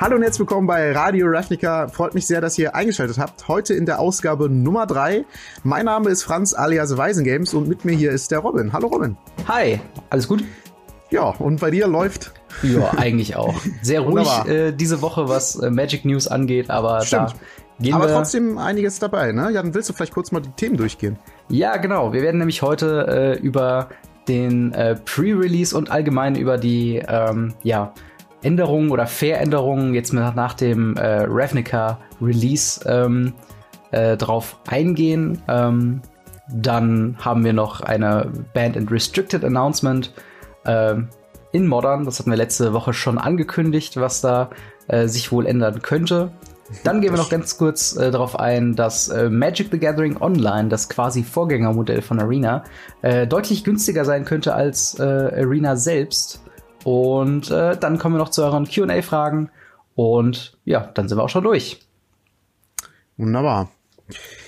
Hallo und herzlich willkommen bei Radio Ravnica. Freut mich sehr, dass ihr eingeschaltet habt. Heute in der Ausgabe Nummer drei. Mein Name ist Franz alias Weisengames und mit mir hier ist der Robin. Hallo Robin. Hi, alles gut? Ja, und bei dir läuft? Ja, eigentlich auch. Sehr ruhig äh, diese Woche, was äh, Magic News angeht, aber Stimmt. da gehen aber wir trotzdem einiges dabei, ne? Ja, dann willst du vielleicht kurz mal die Themen durchgehen. Ja, genau. Wir werden nämlich heute äh, über den äh, Pre-Release und allgemein über die ähm, ja, Änderungen oder Veränderungen jetzt nach dem äh, Ravnica Release ähm, äh, drauf eingehen. Ähm, dann haben wir noch eine Band and Restricted Announcement äh, in Modern. Das hatten wir letzte Woche schon angekündigt, was da äh, sich wohl ändern könnte. Dann gehen wir noch ganz kurz äh, darauf ein, dass äh, Magic the Gathering Online, das quasi Vorgängermodell von Arena, äh, deutlich günstiger sein könnte als äh, Arena selbst. Und äh, dann kommen wir noch zu euren QA-Fragen. Und ja, dann sind wir auch schon durch. Wunderbar.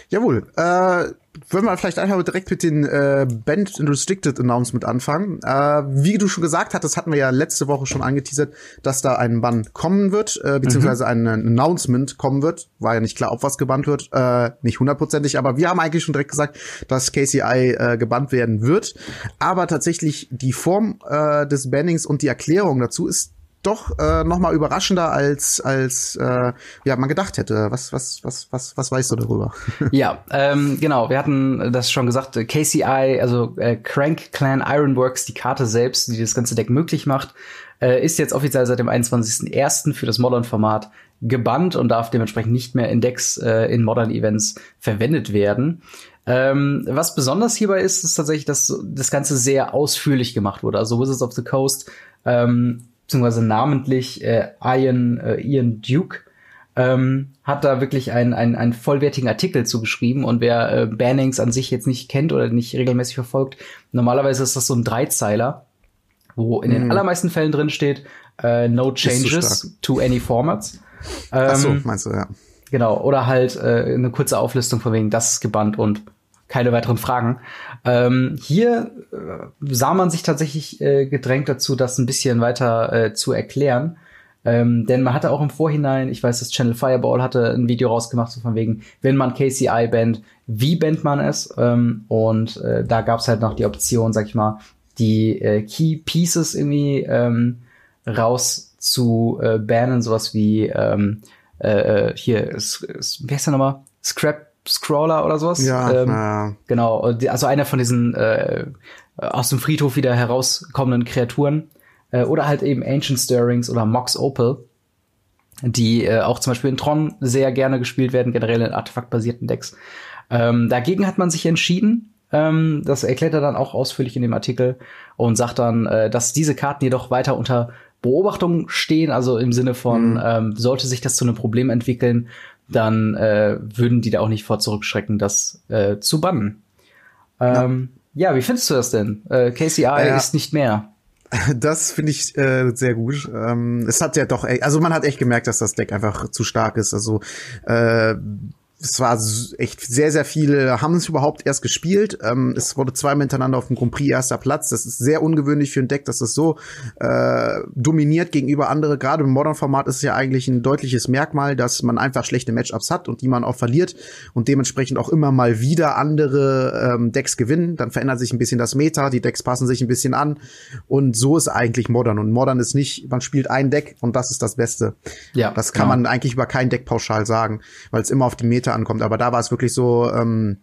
Jawohl. Äh, wollen wir vielleicht einfach direkt mit den äh, Band and Restricted Announcement anfangen. Äh, wie du schon gesagt hattest, hatten wir ja letzte Woche schon angeteasert, dass da ein Bann kommen wird, äh, beziehungsweise mhm. ein Announcement kommen wird. War ja nicht klar, ob was gebannt wird, äh, nicht hundertprozentig, aber wir haben eigentlich schon direkt gesagt, dass KCI äh, gebannt werden wird. Aber tatsächlich die Form äh, des Bannings und die Erklärung dazu ist doch äh, noch mal überraschender als als äh, ja man gedacht hätte. Was was was was was weißt du darüber? ja, ähm, genau. Wir hatten das schon gesagt. KCI, also äh, Crank Clan Ironworks, die Karte selbst, die das ganze Deck möglich macht, äh, ist jetzt offiziell seit dem 21.01. für das Modern-Format gebannt und darf dementsprechend nicht mehr in Decks äh, in Modern Events verwendet werden. Ähm, was besonders hierbei ist, ist tatsächlich, dass das Ganze sehr ausführlich gemacht wurde. Also Wizards of the Coast ähm, beziehungsweise namentlich äh, Ian, äh, Ian Duke, ähm, hat da wirklich einen, einen, einen vollwertigen Artikel zugeschrieben. Und wer äh, Bannings an sich jetzt nicht kennt oder nicht regelmäßig verfolgt, normalerweise ist das so ein Dreizeiler, wo in mm. den mhm. allermeisten Fällen drin steht, äh, no changes to any formats. Ähm, Ach so, ähm, meinst du, ja. Genau, oder halt äh, eine kurze Auflistung von wegen, das ist gebannt und keine weiteren Fragen. Ähm, hier äh, sah man sich tatsächlich äh, gedrängt dazu, das ein bisschen weiter äh, zu erklären. Ähm, denn man hatte auch im Vorhinein, ich weiß, das Channel Fireball hatte ein Video rausgemacht, so von wegen, wenn man KCI bandt, wie bandt man es? Ähm, und äh, da gab es halt noch die Option, sag ich mal, die äh, Key Pieces irgendwie ähm, raus zu äh, bannen, sowas wie ähm, äh, äh hier, wie heißt der nochmal? Scrap Scrawler oder sowas. Ja, ähm, ja. Genau, also einer von diesen äh, aus dem Friedhof wieder herauskommenden Kreaturen. Äh, oder halt eben Ancient Stirrings oder Mox Opal, die äh, auch zum Beispiel in Tron sehr gerne gespielt werden, generell in artefaktbasierten Decks. Ähm, dagegen hat man sich entschieden. Ähm, das erklärt er dann auch ausführlich in dem Artikel und sagt dann, äh, dass diese Karten jedoch weiter unter Beobachtung stehen, also im Sinne von, mhm. ähm, sollte sich das zu einem Problem entwickeln, dann äh, würden die da auch nicht vor zurückschrecken, das äh, zu bannen. Ähm, ja. ja. wie findest du das denn? Äh, KCI ja. ist nicht mehr. Das finde ich äh, sehr gut. Ähm, es hat ja doch, also man hat echt gemerkt, dass das Deck einfach zu stark ist. Also äh, es war echt sehr, sehr viele haben es überhaupt erst gespielt. Ähm, es wurde zweimal hintereinander auf dem Grand Prix erster Platz. Das ist sehr ungewöhnlich für ein Deck, dass es so äh, dominiert gegenüber andere. Gerade im Modern-Format ist es ja eigentlich ein deutliches Merkmal, dass man einfach schlechte Matchups hat und die man auch verliert und dementsprechend auch immer mal wieder andere ähm, Decks gewinnen. Dann verändert sich ein bisschen das Meta, die Decks passen sich ein bisschen an und so ist eigentlich Modern. Und Modern ist nicht, man spielt ein Deck und das ist das Beste. Ja, das kann genau. man eigentlich über kein Deck pauschal sagen, weil es immer auf die Meta Leute ankommt. Aber da war es wirklich so, ähm,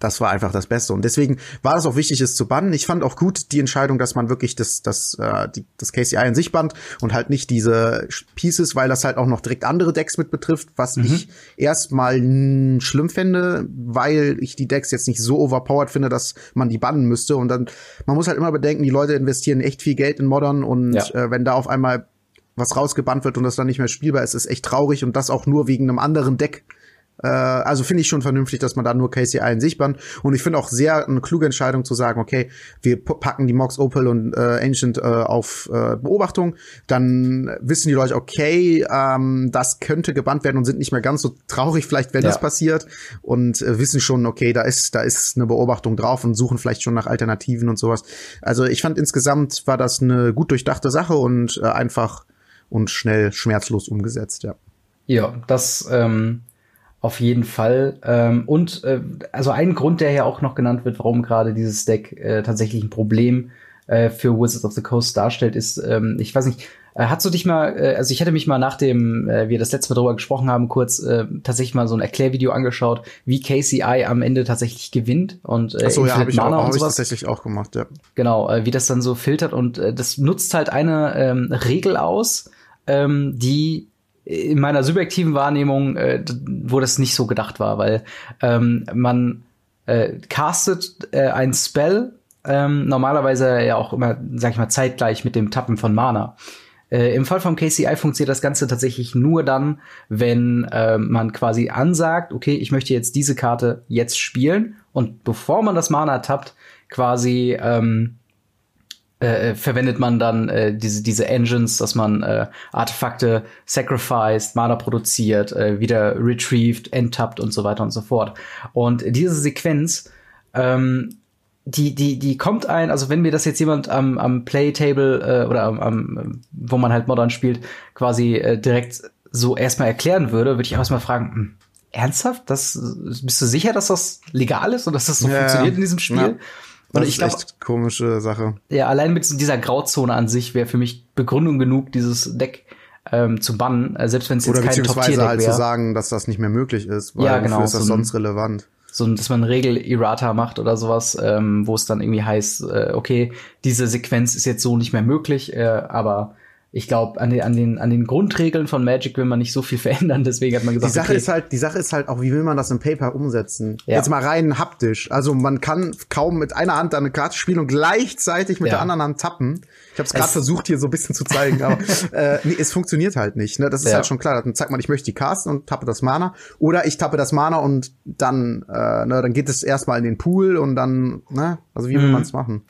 das war einfach das Beste. Und deswegen war es auch wichtig, es zu bannen. Ich fand auch gut die Entscheidung, dass man wirklich das, das, äh, die, das KCI in sich band und halt nicht diese Pieces, weil das halt auch noch direkt andere Decks mit betrifft, was mhm. ich erstmal schlimm fände, weil ich die Decks jetzt nicht so overpowered finde, dass man die bannen müsste. Und dann, man muss halt immer bedenken, die Leute investieren echt viel Geld in Modern und ja. äh, wenn da auf einmal was rausgebannt wird und das dann nicht mehr spielbar ist, ist echt traurig und das auch nur wegen einem anderen Deck. Äh, also finde ich schon vernünftig, dass man da nur KCI in sich bannt. Und ich finde auch sehr eine kluge Entscheidung zu sagen, okay, wir packen die Mox Opal und äh, Ancient äh, auf äh, Beobachtung. Dann wissen die Leute, okay, ähm, das könnte gebannt werden und sind nicht mehr ganz so traurig, vielleicht, wenn ja. das passiert. Und äh, wissen schon, okay, da ist, da ist eine Beobachtung drauf und suchen vielleicht schon nach Alternativen und sowas. Also ich fand insgesamt war das eine gut durchdachte Sache und äh, einfach und schnell, schmerzlos umgesetzt, ja. Ja, das ähm, auf jeden Fall. Ähm, und äh, also ein Grund, der ja auch noch genannt wird, warum gerade dieses Deck äh, tatsächlich ein Problem äh, für Wizards of the Coast darstellt, ist, ähm, ich weiß nicht, äh, hast du dich mal, äh, also ich hätte mich mal nachdem äh, wir das letzte Mal drüber gesprochen haben, kurz äh, tatsächlich mal so ein Erklärvideo angeschaut, wie KCI am Ende tatsächlich gewinnt und äh, Achso, ja, habe ich, auch, hab ich tatsächlich auch gemacht, ja. Genau, äh, wie das dann so filtert und äh, das nutzt halt eine ähm, Regel aus, ähm, die in meiner subjektiven Wahrnehmung, äh, wo das nicht so gedacht war, weil ähm, man äh, castet äh, ein Spell ähm, normalerweise ja auch immer, sag ich mal, zeitgleich mit dem Tappen von Mana. Äh, Im Fall vom KCI funktioniert das Ganze tatsächlich nur dann, wenn äh, man quasi ansagt, okay, ich möchte jetzt diese Karte jetzt spielen und bevor man das Mana tappt, quasi ähm, äh, äh, verwendet man dann äh, diese, diese Engines, dass man äh, Artefakte sacrificed, Mana produziert, äh, wieder retrieved, enttappt und so weiter und so fort. Und diese Sequenz ähm, die, die, die kommt ein, also wenn mir das jetzt jemand am, am Playtable äh, oder am, am, wo man halt Modern spielt, quasi äh, direkt so erstmal erklären würde, würde ich auch erstmal fragen, hm, ernsthaft? Das, bist du sicher, dass das legal ist und dass das so ja, funktioniert in diesem Spiel? Ja. Das und ich glaube, komische Sache. Ja, allein mit dieser Grauzone an sich wäre für mich Begründung genug, dieses Deck ähm, zu bannen, äh, selbst wenn es jetzt kein Top-Tier-Deck halt zu sagen, dass das nicht mehr möglich ist, weil ja, genau, ist das so sonst relevant? So, dass man Regel-Errata macht oder sowas, ähm, wo es dann irgendwie heißt, äh, okay, diese Sequenz ist jetzt so nicht mehr möglich, äh, aber ich glaube, an den, an, den, an den Grundregeln von Magic will man nicht so viel verändern, deswegen hat man gesagt, die Sache okay. ist halt, die Sache ist halt auch, wie will man das im Paper umsetzen? Ja. Jetzt mal rein haptisch. Also man kann kaum mit einer Hand eine Karte spielen und gleichzeitig mit ja. der anderen Hand tappen. Ich habe es gerade versucht hier so ein bisschen zu zeigen, aber äh, nee, es funktioniert halt nicht. Ne? Das ist ja. halt schon klar. Dann zeigt man, ich möchte die casten und tappe das Mana, oder ich tappe das Mana und dann, äh, ne, dann geht es erstmal in den Pool und dann, ne, also wie will mhm. man es machen?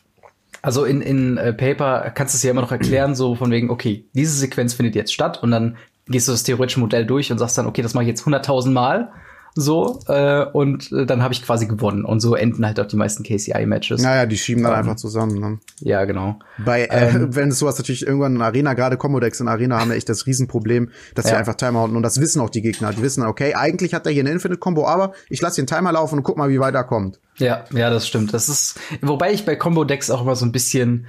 Also in, in äh, Paper kannst du es ja immer noch erklären, so von wegen, okay, diese Sequenz findet jetzt statt und dann gehst du das theoretische Modell durch und sagst dann, okay, das mache ich jetzt 100.000 Mal so äh, und äh, dann habe ich quasi gewonnen und so enden halt auch die meisten KCI-Matches. Naja, die schieben dann ähm, einfach zusammen. Ne? Ja, genau. Bei äh, ähm, wenn es sowas natürlich irgendwann in Arena, gerade Commodex in Arena haben ja echt das Riesenproblem, dass ja. sie einfach Timer hauen und das wissen auch die Gegner. Die wissen, okay, eigentlich hat er hier eine Infinite-Combo, aber ich lasse den Timer laufen und guck mal, wie weit er kommt. Ja, ja, das stimmt. Das ist, wobei ich bei Combo-Decks auch immer so ein bisschen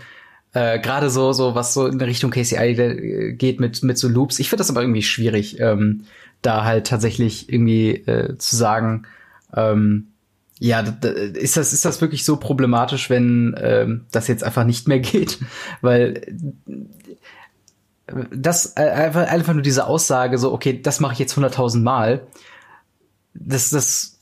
äh, gerade so, so was so in Richtung KCI geht mit mit so Loops. Ich finde das aber irgendwie schwierig. Ähm, da halt tatsächlich irgendwie äh, zu sagen, ähm, ja, ist das, ist das wirklich so problematisch, wenn ähm, das jetzt einfach nicht mehr geht? Weil das äh, einfach, einfach nur diese Aussage, so, okay, das mache ich jetzt hunderttausend Mal, das, das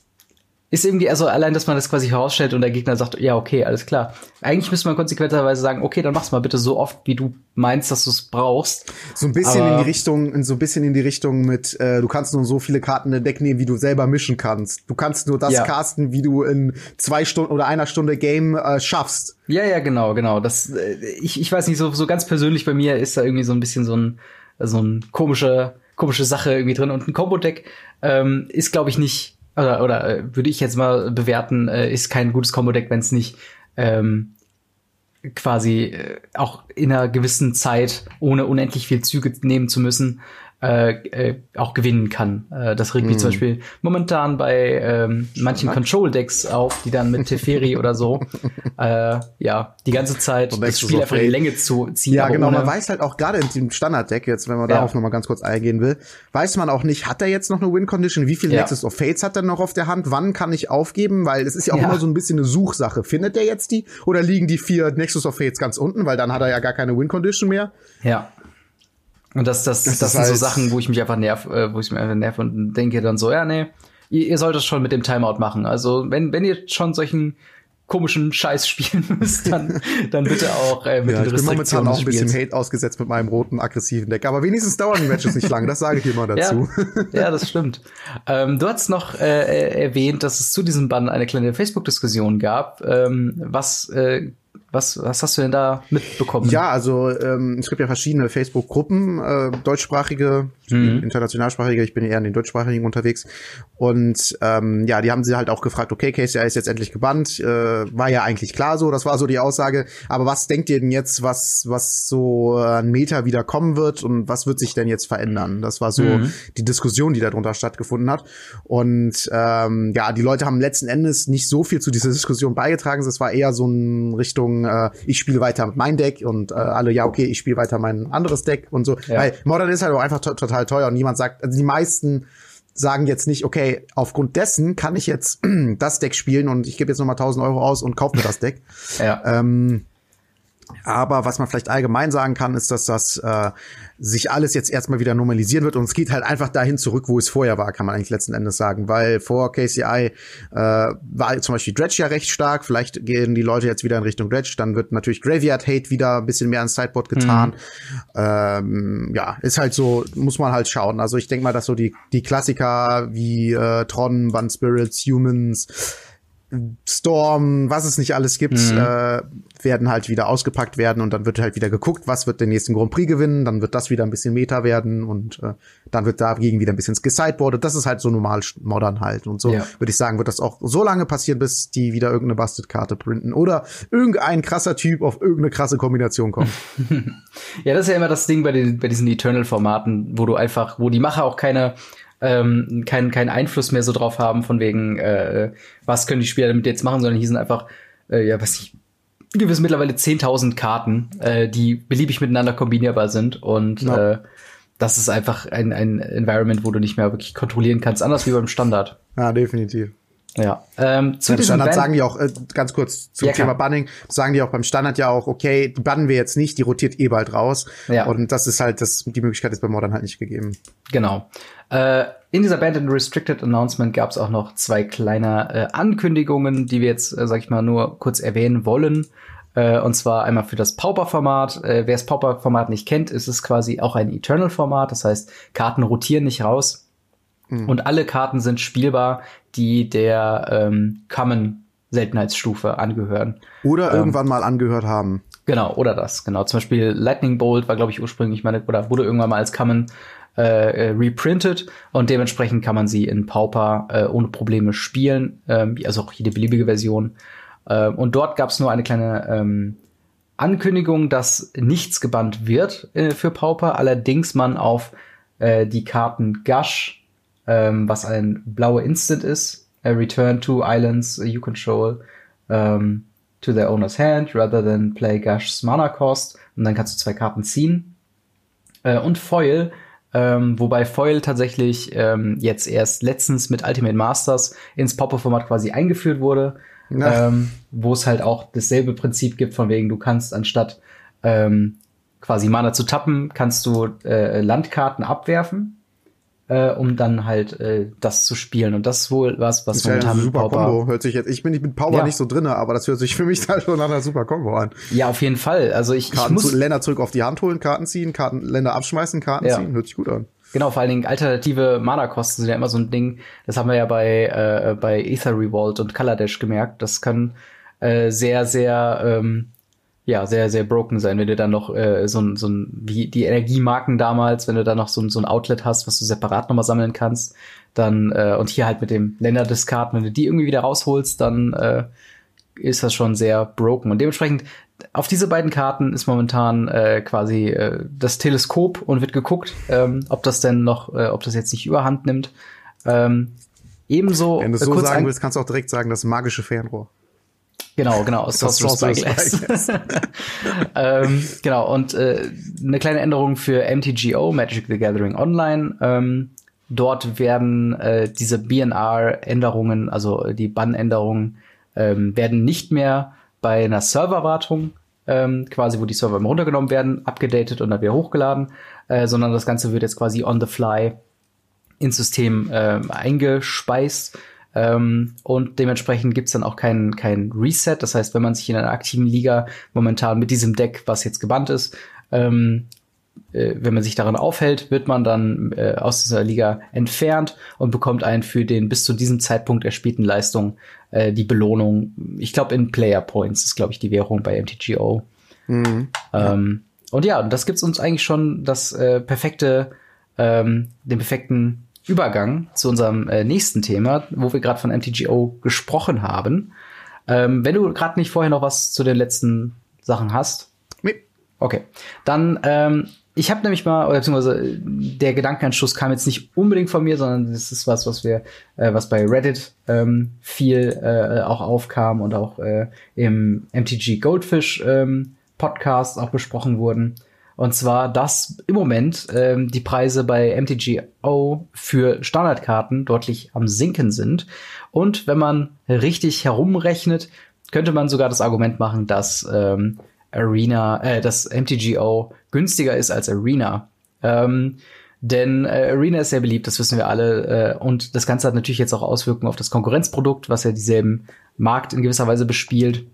ist irgendwie, also allein, dass man das quasi herausstellt und der Gegner sagt, ja, okay, alles klar. Eigentlich müsste man konsequenterweise sagen, okay, dann mach's mal bitte so oft, wie du meinst, dass du es brauchst. So ein bisschen Aber in die Richtung, so ein bisschen in die Richtung mit, äh, du kannst nur so viele Karten in den Deck nehmen, wie du selber mischen kannst. Du kannst nur das ja. casten, wie du in zwei Stunden oder einer Stunde Game äh, schaffst. Ja, ja, genau, genau. Das, äh, ich, ich weiß nicht, so, so ganz persönlich bei mir ist da irgendwie so ein bisschen so ein, so ein komische, komische Sache irgendwie drin. Und ein Combo-Deck ähm, ist, glaube ich, nicht oder, oder äh, würde ich jetzt mal bewerten, äh, ist kein gutes Combo-Deck, wenn es nicht ähm, quasi äh, auch in einer gewissen Zeit, ohne unendlich viel Züge nehmen zu müssen, äh, äh, auch gewinnen kann. Äh, das regt mich zum mhm. Beispiel momentan bei ähm, manchen Control-Decks auf, die dann mit Teferi oder so äh, ja die ganze Zeit das Spiel einfach in die Länge zu ziehen. Ja, genau. Man weiß halt auch gerade in dem Standard-Deck, jetzt wenn man ja. darauf noch mal ganz kurz eingehen will, weiß man auch nicht, hat er jetzt noch eine Win-Condition? Wie viele ja. Nexus of Fates hat er noch auf der Hand? Wann kann ich aufgeben? Weil es ist ja auch ja. immer so ein bisschen eine Suchsache. Findet er jetzt die? Oder liegen die vier Nexus of Fates ganz unten? Weil dann hat er ja gar keine Win-Condition mehr. Ja. Und das, das, das, das sind so halt Sachen, wo ich mich einfach nerv, äh, wo ich mich einfach nerv und denke dann so, ja, nee, ihr, ihr sollt das schon mit dem Timeout machen. Also, wenn, wenn ihr schon solchen komischen Scheiß spielen müsst, dann, dann bitte auch äh, mit ja, den Ich bin momentan auch ein bisschen Hate ausgesetzt mit meinem roten, aggressiven Deck. Aber wenigstens dauern die Matches nicht lang, das sage ich immer dazu. Ja, ja das stimmt. Ähm, du hast noch äh, erwähnt, dass es zu diesem Bann eine kleine Facebook-Diskussion gab. Ähm, was äh, was, was hast du denn da mitbekommen? Ja, also ähm, es gibt ja verschiedene Facebook-Gruppen, äh, deutschsprachige mhm. internationalsprachige, ich bin eher in den deutschsprachigen unterwegs. Und ähm, ja, die haben sie halt auch gefragt, okay, KCI ist jetzt endlich gebannt, äh, war ja eigentlich klar so, das war so die Aussage. Aber was denkt ihr denn jetzt, was, was so ein Meter wieder kommen wird und was wird sich denn jetzt verändern? Das war so mhm. die Diskussion, die darunter stattgefunden hat. Und ähm, ja, die Leute haben letzten Endes nicht so viel zu dieser Diskussion beigetragen. Es war eher so in Richtung, äh, ich spiele weiter mit meinem Deck und äh, alle, ja, okay, ich spiele weiter mein anderes Deck und so. Ja. Weil Modern ist halt auch einfach total teuer und niemand sagt, also die meisten sagen jetzt nicht, okay, aufgrund dessen kann ich jetzt das Deck spielen und ich gebe jetzt nochmal 1000 Euro aus und kaufe mir das Deck. ja. Ähm, aber was man vielleicht allgemein sagen kann, ist, dass das äh, sich alles jetzt erstmal wieder normalisieren wird und es geht halt einfach dahin zurück, wo es vorher war, kann man eigentlich letzten Endes sagen. Weil vor KCI äh, war zum Beispiel Dredge ja recht stark. Vielleicht gehen die Leute jetzt wieder in Richtung Dredge. Dann wird natürlich Graveyard Hate wieder ein bisschen mehr ans Sideboard getan. Mhm. Ähm, ja, ist halt so, muss man halt schauen. Also ich denke mal, dass so die, die Klassiker wie äh, Tron, Bun Spirits, Humans, Storm, was es nicht alles gibt, mhm. äh, werden halt wieder ausgepackt werden und dann wird halt wieder geguckt, was wird den nächsten Grand Prix gewinnen, dann wird das wieder ein bisschen Meta werden und äh, dann wird dagegen wieder ein bisschen gesideboardet. Das ist halt so normal modern halt und so ja. würde ich sagen, wird das auch so lange passieren, bis die wieder irgendeine Busted-Karte printen oder irgendein krasser Typ auf irgendeine krasse Kombination kommt. ja, das ist ja immer das Ding bei, den, bei diesen Eternal-Formaten, wo du einfach, wo die Macher auch keine ähm, keinen keinen Einfluss mehr so drauf haben, von wegen, äh, was können die Spieler damit jetzt machen, sondern hier sind einfach, äh, ja, was ich, gewiss mittlerweile 10.000 Karten, äh, die beliebig miteinander kombinierbar sind und ja. äh, das ist einfach ein, ein Environment, wo du nicht mehr wirklich kontrollieren kannst, anders wie beim Standard. Ja, definitiv. Ja. Ähm, zu ja, Standard Band sagen die auch, äh, ganz kurz zum ja, Thema Banning, sagen die auch beim Standard ja auch, okay, die bannen wir jetzt nicht, die rotiert eh bald raus. Ja. Und das ist halt, das, die Möglichkeit ist bei Modern halt nicht gegeben. Genau. Äh, in dieser Band and Restricted Announcement gab es auch noch zwei kleine äh, Ankündigungen, die wir jetzt, äh, sag ich mal, nur kurz erwähnen wollen. Äh, und zwar einmal für das Pauper-Format. Äh, wer das Pauper-Format nicht kennt, ist es quasi auch ein Eternal-Format. Das heißt, Karten rotieren nicht raus. Mhm. Und alle Karten sind spielbar, die der ähm, Common Seltenheitsstufe angehören. Oder ähm, irgendwann mal angehört haben. Genau, oder das, genau. Zum Beispiel Lightning Bolt war, glaube ich, ursprünglich meine, oder wurde irgendwann mal als Common äh, äh, reprintet und dementsprechend kann man sie in Pauper äh, ohne Probleme spielen, ähm, also auch jede beliebige Version. Äh, und dort gab es nur eine kleine ähm, Ankündigung, dass nichts gebannt wird äh, für Pauper, allerdings man auf äh, die Karten Gush ähm, was ein blauer Instant ist. A return to islands you control um, to their owner's hand rather than play Gush's Mana Cost. Und dann kannst du zwei Karten ziehen. Äh, und Foil, ähm, wobei Foil tatsächlich ähm, jetzt erst letztens mit Ultimate Masters ins Popper-Format quasi eingeführt wurde. Ähm, wo es halt auch dasselbe Prinzip gibt, von wegen, du kannst anstatt ähm, quasi Mana zu tappen, kannst du äh, Landkarten abwerfen äh, um dann halt äh, das zu spielen. Und das ist wohl was, was das momentan ja super Pauper Combo hört sich jetzt. Ich bin nicht mit Power ja. nicht so drinne, aber das hört sich für mich halt schon nach einer super Combo an. Ja, auf jeden Fall. Also ich, Karten ich muss zu, Länder zurück auf die Hand holen, Karten ziehen, Karten Länder abschmeißen, Karten ja. ziehen, hört sich gut an. Genau, vor allen Dingen alternative Mana-Kosten sind ja immer so ein Ding. Das haben wir ja bei äh, bei Ether Revolt und Color Dash gemerkt. Das kann äh, sehr sehr ähm, ja, sehr, sehr broken sein, wenn du dann noch äh, so ein, so ein, wie die Energiemarken damals, wenn du da noch so ein, so ein Outlet hast, was du separat nochmal sammeln kannst, dann, äh, und hier halt mit dem Länderdiscard, wenn du die irgendwie wieder rausholst, dann äh, ist das schon sehr broken. Und dementsprechend, auf diese beiden Karten ist momentan äh, quasi äh, das Teleskop und wird geguckt, ähm, ob das denn noch, äh, ob das jetzt nicht überhand nimmt. Ähm, ebenso. Wenn du es so sagen willst, kannst du auch direkt sagen, das magische Fernrohr. Genau, genau, aus Sorcerer's Spyglass. ähm, genau, und äh, eine kleine Änderung für MTGO, Magic the Gathering Online. Ähm, dort werden äh, diese BNR-Änderungen, also die Bann-Änderungen, ähm, werden nicht mehr bei einer Serverwartung, ähm, quasi wo die Server immer runtergenommen werden, abgedatet und dann wieder hochgeladen, äh, sondern das Ganze wird jetzt quasi on the fly ins System äh, eingespeist ähm, und dementsprechend gibt's dann auch kein, kein Reset. Das heißt, wenn man sich in einer aktiven Liga momentan mit diesem Deck, was jetzt gebannt ist, ähm, äh, wenn man sich daran aufhält, wird man dann äh, aus dieser Liga entfernt und bekommt einen für den bis zu diesem Zeitpunkt erspielten Leistung äh, die Belohnung. Ich glaube, in Player Points ist, glaube ich, die Währung bei MTGO. Mhm. Ähm, und ja, das gibt's uns eigentlich schon das äh, perfekte ähm, den perfekten Übergang zu unserem äh, nächsten Thema, wo wir gerade von MTGO gesprochen haben. Ähm, wenn du gerade nicht vorher noch was zu den letzten Sachen hast. Nee. Okay. Dann, ähm, ich habe nämlich mal, oder beziehungsweise der Gedankenanschluss kam jetzt nicht unbedingt von mir, sondern das ist was, was wir, äh, was bei Reddit ähm, viel äh, auch aufkam und auch äh, im MTG Goldfish ähm, Podcast auch besprochen wurden. Und zwar, dass im Moment ähm, die Preise bei MTGO für Standardkarten deutlich am Sinken sind. Und wenn man richtig herumrechnet, könnte man sogar das Argument machen, dass ähm, Arena, äh, dass MTGO günstiger ist als Arena. Ähm, denn äh, Arena ist sehr beliebt, das wissen wir alle. Äh, und das Ganze hat natürlich jetzt auch Auswirkungen auf das Konkurrenzprodukt, was ja dieselben Markt in gewisser Weise bespielt.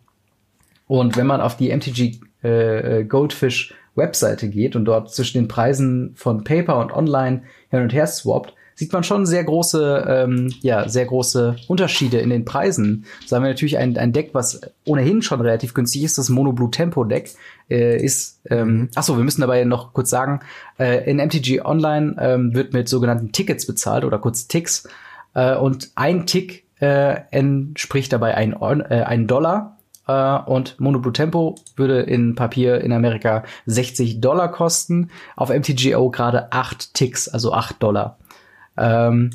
Und wenn man auf die MTG äh, Goldfish Webseite geht und dort zwischen den Preisen von Paper und Online hin und her swappt, sieht man schon sehr große, ähm, ja, sehr große Unterschiede in den Preisen. So haben wir natürlich ein, ein Deck, was ohnehin schon relativ günstig ist, das Mono Blue Tempo Deck, äh, ist, ähm, mhm. achso, wir müssen dabei noch kurz sagen, äh, in MTG Online ähm, wird mit sogenannten Tickets bezahlt oder kurz Ticks, äh, und ein Tick äh, entspricht dabei ein, äh, ein Dollar äh, und Monoblue Tempo würde in Papier in Amerika 60 Dollar kosten. Auf MTGO gerade 8 Ticks, also 8 Dollar. Ähm,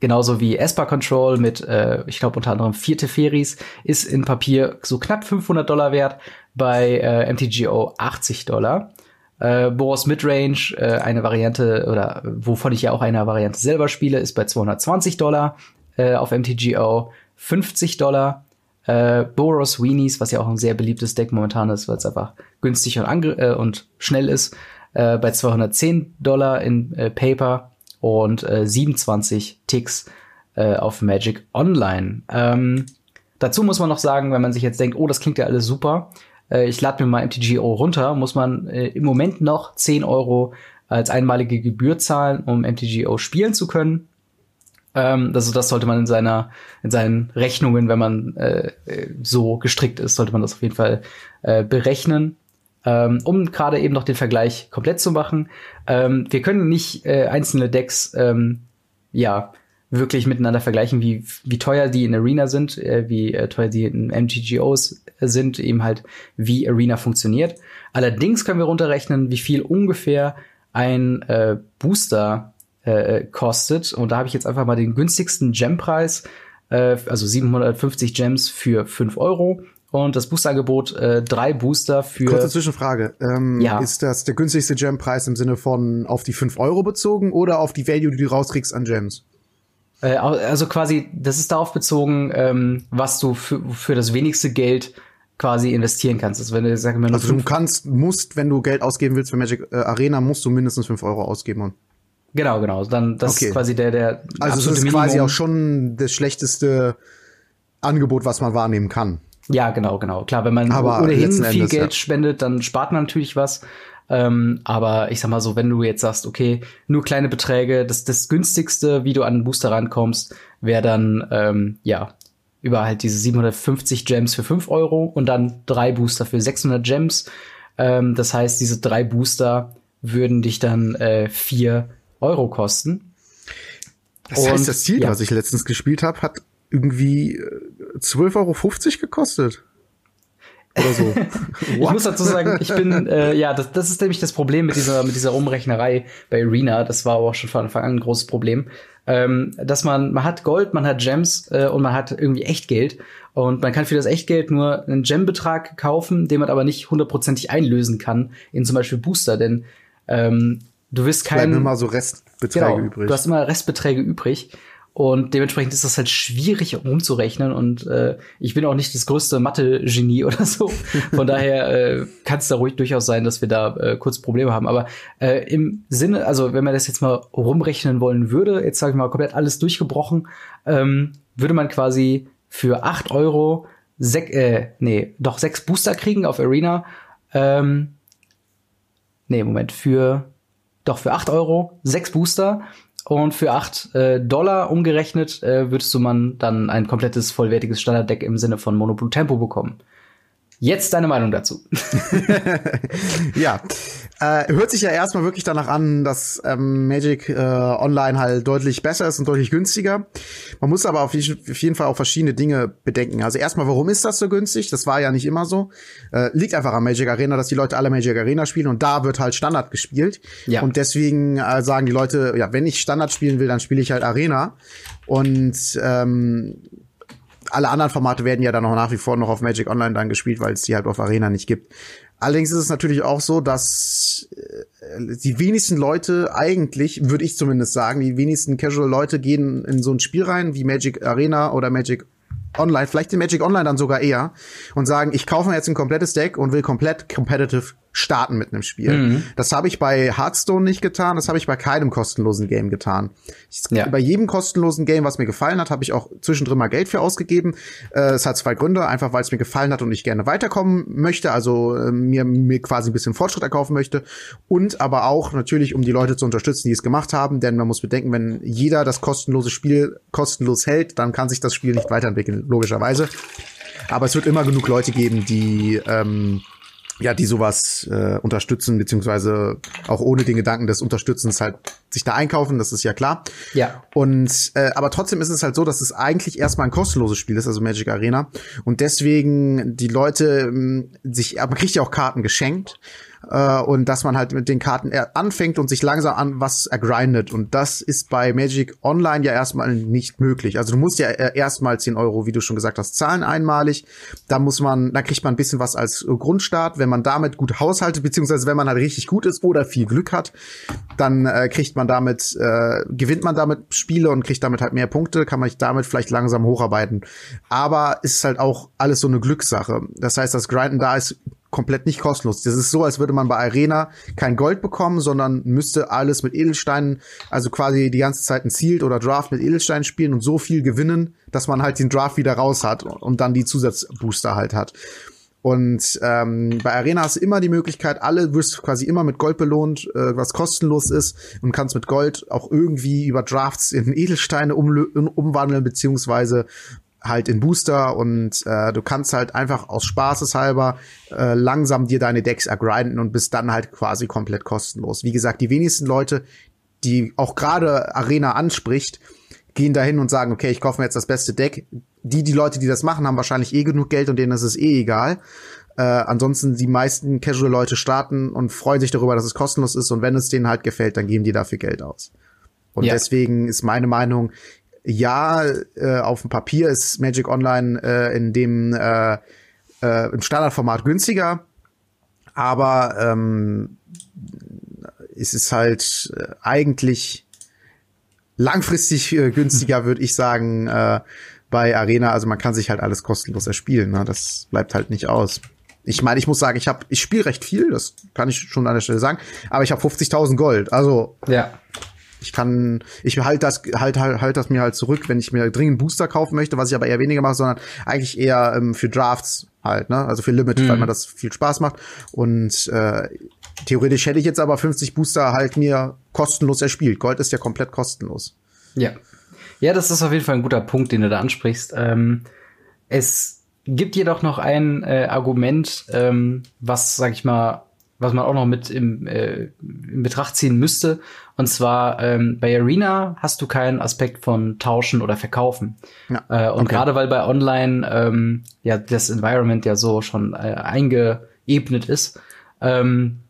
genauso wie Esper Control mit, äh, ich glaube unter anderem vier Teferis, ist in Papier so knapp 500 Dollar wert, bei äh, MTGO 80 Dollar. Äh, Boros Midrange, äh, eine Variante, oder wovon ich ja auch eine Variante selber spiele, ist bei 220 Dollar äh, auf MTGO, 50 Dollar äh, Boros Weenies, was ja auch ein sehr beliebtes Deck momentan ist, weil es einfach günstig und, äh, und schnell ist, äh, bei 210 Dollar in äh, Paper und äh, 27 Ticks äh, auf Magic Online. Ähm, dazu muss man noch sagen, wenn man sich jetzt denkt, oh, das klingt ja alles super, äh, ich lade mir mal MTGO runter, muss man äh, im Moment noch 10 Euro als einmalige Gebühr zahlen, um MTGO spielen zu können. Ähm, also das sollte man in seiner, in seinen Rechnungen, wenn man äh, so gestrickt ist, sollte man das auf jeden Fall äh, berechnen. Ähm, um gerade eben noch den Vergleich komplett zu machen. Ähm, wir können nicht äh, einzelne Decks ähm, ja wirklich miteinander vergleichen, wie, wie teuer die in Arena sind, äh, wie äh, teuer die in MGGOs sind, eben halt wie Arena funktioniert. Allerdings können wir runterrechnen, wie viel ungefähr ein äh, Booster äh, kostet. Und da habe ich jetzt einfach mal den günstigsten Gem-Preis, äh, also 750 Gems für 5 Euro. Und das Boosterangebot, äh, drei Booster für. Kurze Zwischenfrage. Ähm, ja. Ist das der günstigste Gem-Preis im Sinne von auf die 5 Euro bezogen oder auf die Value, die du rauskriegst an Gems? Äh, also quasi, das ist darauf bezogen, ähm, was du für, für das wenigste Geld quasi investieren kannst. Also, wenn du, sagen wir, also du kannst, musst, wenn du Geld ausgeben willst für Magic äh, Arena, musst du mindestens 5 Euro ausgeben. Genau, genau. Dann das okay. ist quasi der der Also es ist Minimum. quasi auch schon das schlechteste Angebot, was man wahrnehmen kann. Ja, genau, genau. Klar, wenn man aber ohnehin viel Endes, Geld ja. spendet, dann spart man natürlich was. Ähm, aber ich sag mal so, wenn du jetzt sagst, okay, nur kleine Beträge, das, das günstigste, wie du an einen Booster rankommst, wäre dann, ähm, ja, über halt diese 750 Gems für 5 Euro und dann drei Booster für 600 Gems. Ähm, das heißt, diese drei Booster würden dich dann äh, vier Euro kosten. Das und, heißt, das Ziel, ja. was ich letztens gespielt habe, hat irgendwie 12,50 äh, Euro gekostet. Oder so. ich muss dazu sagen, ich bin, äh, ja, das, das ist nämlich das Problem mit dieser, mit dieser Umrechnerei bei Arena. Das war aber auch schon von Anfang an ein großes Problem. Ähm, dass man, man hat Gold, man hat Gems äh, und man hat irgendwie Echtgeld. Und man kann für das Echtgeld nur einen Gem-Betrag kaufen, den man aber nicht hundertprozentig einlösen kann in zum Beispiel Booster. Denn ähm, Du wirst kein. Bleiben immer so Restbeträge genau, übrig. Du hast immer Restbeträge übrig. Und dementsprechend ist das halt schwierig umzurechnen. Und äh, ich bin auch nicht das größte Mathe-Genie oder so. Von daher äh, kann es da ruhig durchaus sein, dass wir da äh, kurz Probleme haben. Aber äh, im Sinne, also wenn man das jetzt mal rumrechnen wollen würde, jetzt sage ich mal komplett alles durchgebrochen, ähm, würde man quasi für acht Euro sech, äh, nee, doch sechs Booster kriegen auf Arena. Ähm, nee, Moment, für doch für 8 Euro sechs Booster und für 8 äh, Dollar umgerechnet äh, würdest du man dann ein komplettes vollwertiges Standarddeck im Sinne von Mono Tempo bekommen. Jetzt deine Meinung dazu. ja, Äh, hört sich ja erstmal wirklich danach an, dass ähm, Magic äh, Online halt deutlich besser ist und deutlich günstiger. Man muss aber auf, jeden Fall auch verschiedene Dinge bedenken. Also erstmal, warum ist das so günstig? Das war ja nicht immer so. Äh, liegt einfach an Magic Arena, dass die Leute alle Magic Arena spielen und da wird halt Standard gespielt. Ja. Und deswegen äh, sagen die Leute, ja, wenn ich Standard spielen will, dann spiele ich halt Arena. Und ähm, alle anderen Formate werden ja dann auch nach wie vor noch auf Magic Online dann gespielt, weil es die halt auf Arena nicht gibt. Allerdings ist es natürlich auch so, dass äh, die wenigsten Leute eigentlich, würde ich zumindest sagen, die wenigsten Casual Leute gehen in so ein Spiel rein wie Magic Arena oder Magic Online, vielleicht in Magic Online dann sogar eher und sagen, ich kaufe mir jetzt ein komplettes Deck und will komplett competitive starten mit einem Spiel. Mhm. Das habe ich bei Hearthstone nicht getan, das habe ich bei keinem kostenlosen Game getan. Ich, ja. Bei jedem kostenlosen Game, was mir gefallen hat, habe ich auch zwischendrin mal Geld für ausgegeben. Äh, es hat zwei Gründe, einfach weil es mir gefallen hat und ich gerne weiterkommen möchte, also äh, mir, mir quasi ein bisschen Fortschritt erkaufen möchte und aber auch natürlich, um die Leute zu unterstützen, die es gemacht haben, denn man muss bedenken, wenn jeder das kostenlose Spiel kostenlos hält, dann kann sich das Spiel nicht weiterentwickeln, logischerweise. Aber es wird immer genug Leute geben, die ähm, ja, die sowas äh, unterstützen, beziehungsweise auch ohne den Gedanken des Unterstützens halt sich da einkaufen, das ist ja klar. Ja. Und äh, aber trotzdem ist es halt so, dass es eigentlich erstmal ein kostenloses Spiel ist, also Magic Arena. Und deswegen die Leute ähm, sich, man kriegt ja auch Karten geschenkt äh, und dass man halt mit den Karten anfängt und sich langsam an was ergrindet. Und das ist bei Magic Online ja erstmal nicht möglich. Also du musst ja erstmal 10 Euro, wie du schon gesagt hast, zahlen einmalig. Da muss man, da kriegt man ein bisschen was als Grundstart. Wenn man damit gut haushaltet, beziehungsweise wenn man halt richtig gut ist oder viel Glück hat, dann äh, kriegt man damit, äh, gewinnt man damit Spiele und kriegt damit halt mehr Punkte, kann man sich damit vielleicht langsam hocharbeiten. Aber ist halt auch alles so eine Glückssache. Das heißt, das Grinden da ist komplett nicht kostenlos. Das ist so, als würde man bei Arena kein Gold bekommen, sondern müsste alles mit Edelsteinen, also quasi die ganze Zeit ein Sealed oder Draft mit Edelsteinen spielen und so viel gewinnen, dass man halt den Draft wieder raus hat und dann die Zusatzbooster halt hat. Und ähm, bei Arena hast du immer die Möglichkeit, alle wirst quasi immer mit Gold belohnt, äh, was kostenlos ist und kannst mit Gold auch irgendwie über Drafts in Edelsteine um, umwandeln, beziehungsweise halt in Booster und äh, du kannst halt einfach aus Spaßeshalber äh, langsam dir deine Decks ergrinden und bist dann halt quasi komplett kostenlos. Wie gesagt, die wenigsten Leute, die auch gerade Arena anspricht, gehen dahin und sagen, okay, ich kaufe mir jetzt das beste Deck. Die, die Leute, die das machen, haben wahrscheinlich eh genug Geld und denen ist es eh egal. Äh, ansonsten die meisten Casual-Leute starten und freuen sich darüber, dass es kostenlos ist und wenn es denen halt gefällt, dann geben die dafür Geld aus. Und ja. deswegen ist meine Meinung, ja, äh, auf dem Papier ist Magic Online äh, in dem äh, äh, im Standardformat günstiger, aber ähm, es ist halt äh, eigentlich langfristig äh, günstiger, würde ich sagen, äh, bei Arena. Also man kann sich halt alles kostenlos erspielen. Ne? Das bleibt halt nicht aus. Ich meine, ich muss sagen, ich habe, ich spiele recht viel, das kann ich schon an der Stelle sagen, aber ich habe 50.000 Gold. Also ja. Ich kann, ich halte das, halt, halt, halt das mir halt zurück, wenn ich mir dringend Booster kaufen möchte, was ich aber eher weniger mache, sondern eigentlich eher ähm, für Drafts halt, ne? Also für Limit, mhm. weil mir das viel Spaß macht. Und äh, theoretisch hätte ich jetzt aber 50 Booster halt mir kostenlos erspielt. Gold ist ja komplett kostenlos. Ja. Ja, das ist auf jeden Fall ein guter Punkt, den du da ansprichst. Ähm, es gibt jedoch noch ein äh, Argument, ähm, was, sag ich mal, was man auch noch mit im, äh, in Betracht ziehen müsste. Und zwar ähm, bei Arena hast du keinen Aspekt von Tauschen oder Verkaufen. Ja, äh, und okay. gerade weil bei Online ähm, ja das Environment ja so schon äh, eingeebnet ist, ähm,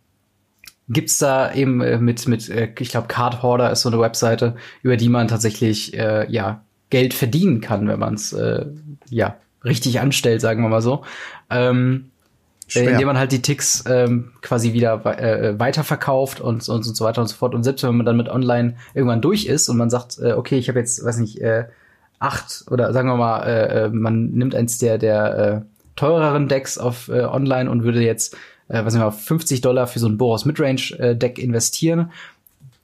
gibt's da eben äh, mit mit äh, ich glaube Card Hoarder ist so eine Webseite, über die man tatsächlich äh, ja Geld verdienen kann, wenn man es äh, ja richtig anstellt, sagen wir mal so. Ähm, Schwer. indem man halt die Ticks ähm, quasi wieder äh, weiterverkauft und, und, und so weiter und so fort. Und selbst wenn man dann mit Online irgendwann durch ist und man sagt, äh, okay, ich habe jetzt, weiß nicht, äh, acht oder sagen wir mal, äh, äh man nimmt eins der der äh, teureren Decks auf äh, Online und würde jetzt, äh, was ich mal, 50 Dollar für so ein Boros Midrange äh, Deck investieren.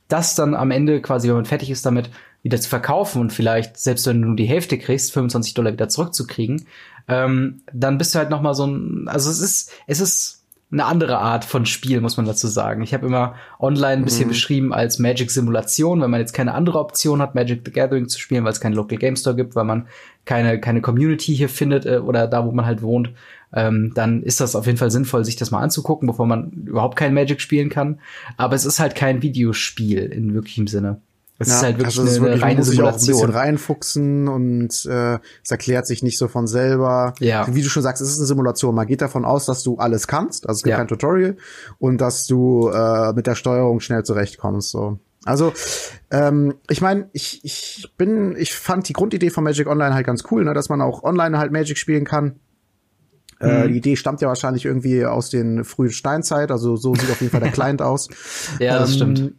Das dann am Ende quasi, wenn man fertig ist damit, wieder zu verkaufen und vielleicht, selbst wenn du nur die Hälfte kriegst, 25 Dollar wieder zurückzukriegen, ähm, dann bist du halt noch mal so ein, also es ist, es ist eine andere Art von Spiel, muss man dazu sagen. Ich habe immer online ein bisschen mhm. beschrieben als Magic-Simulation, wenn man jetzt keine andere Option hat, Magic the Gathering zu spielen, weil es keinen Local Game Store gibt, weil man keine, keine Community hier findet äh, oder da, wo man halt wohnt, ähm, dann ist das auf jeden Fall sinnvoll, sich das mal anzugucken, bevor man überhaupt kein Magic spielen kann. Aber es ist halt kein Videospiel in wirklichem Sinne. Es ja, ist halt wirklich also eine, wirklich, reine Simulation. Auch ein bisschen reinfuchsen und äh, es erklärt sich nicht so von selber. Ja. Wie du schon sagst, es ist eine Simulation. Man geht davon aus, dass du alles kannst. Also es gibt ja. kein Tutorial und dass du äh, mit der Steuerung schnell zurechtkommst. So. Also, ähm, ich meine, ich, ich bin, ich fand die Grundidee von Magic Online halt ganz cool, ne, dass man auch online halt Magic spielen kann. Äh, mhm. die Idee stammt ja wahrscheinlich irgendwie aus den frühen Steinzeit, also so sieht auf jeden Fall der Client aus. Ja, das ähm, stimmt.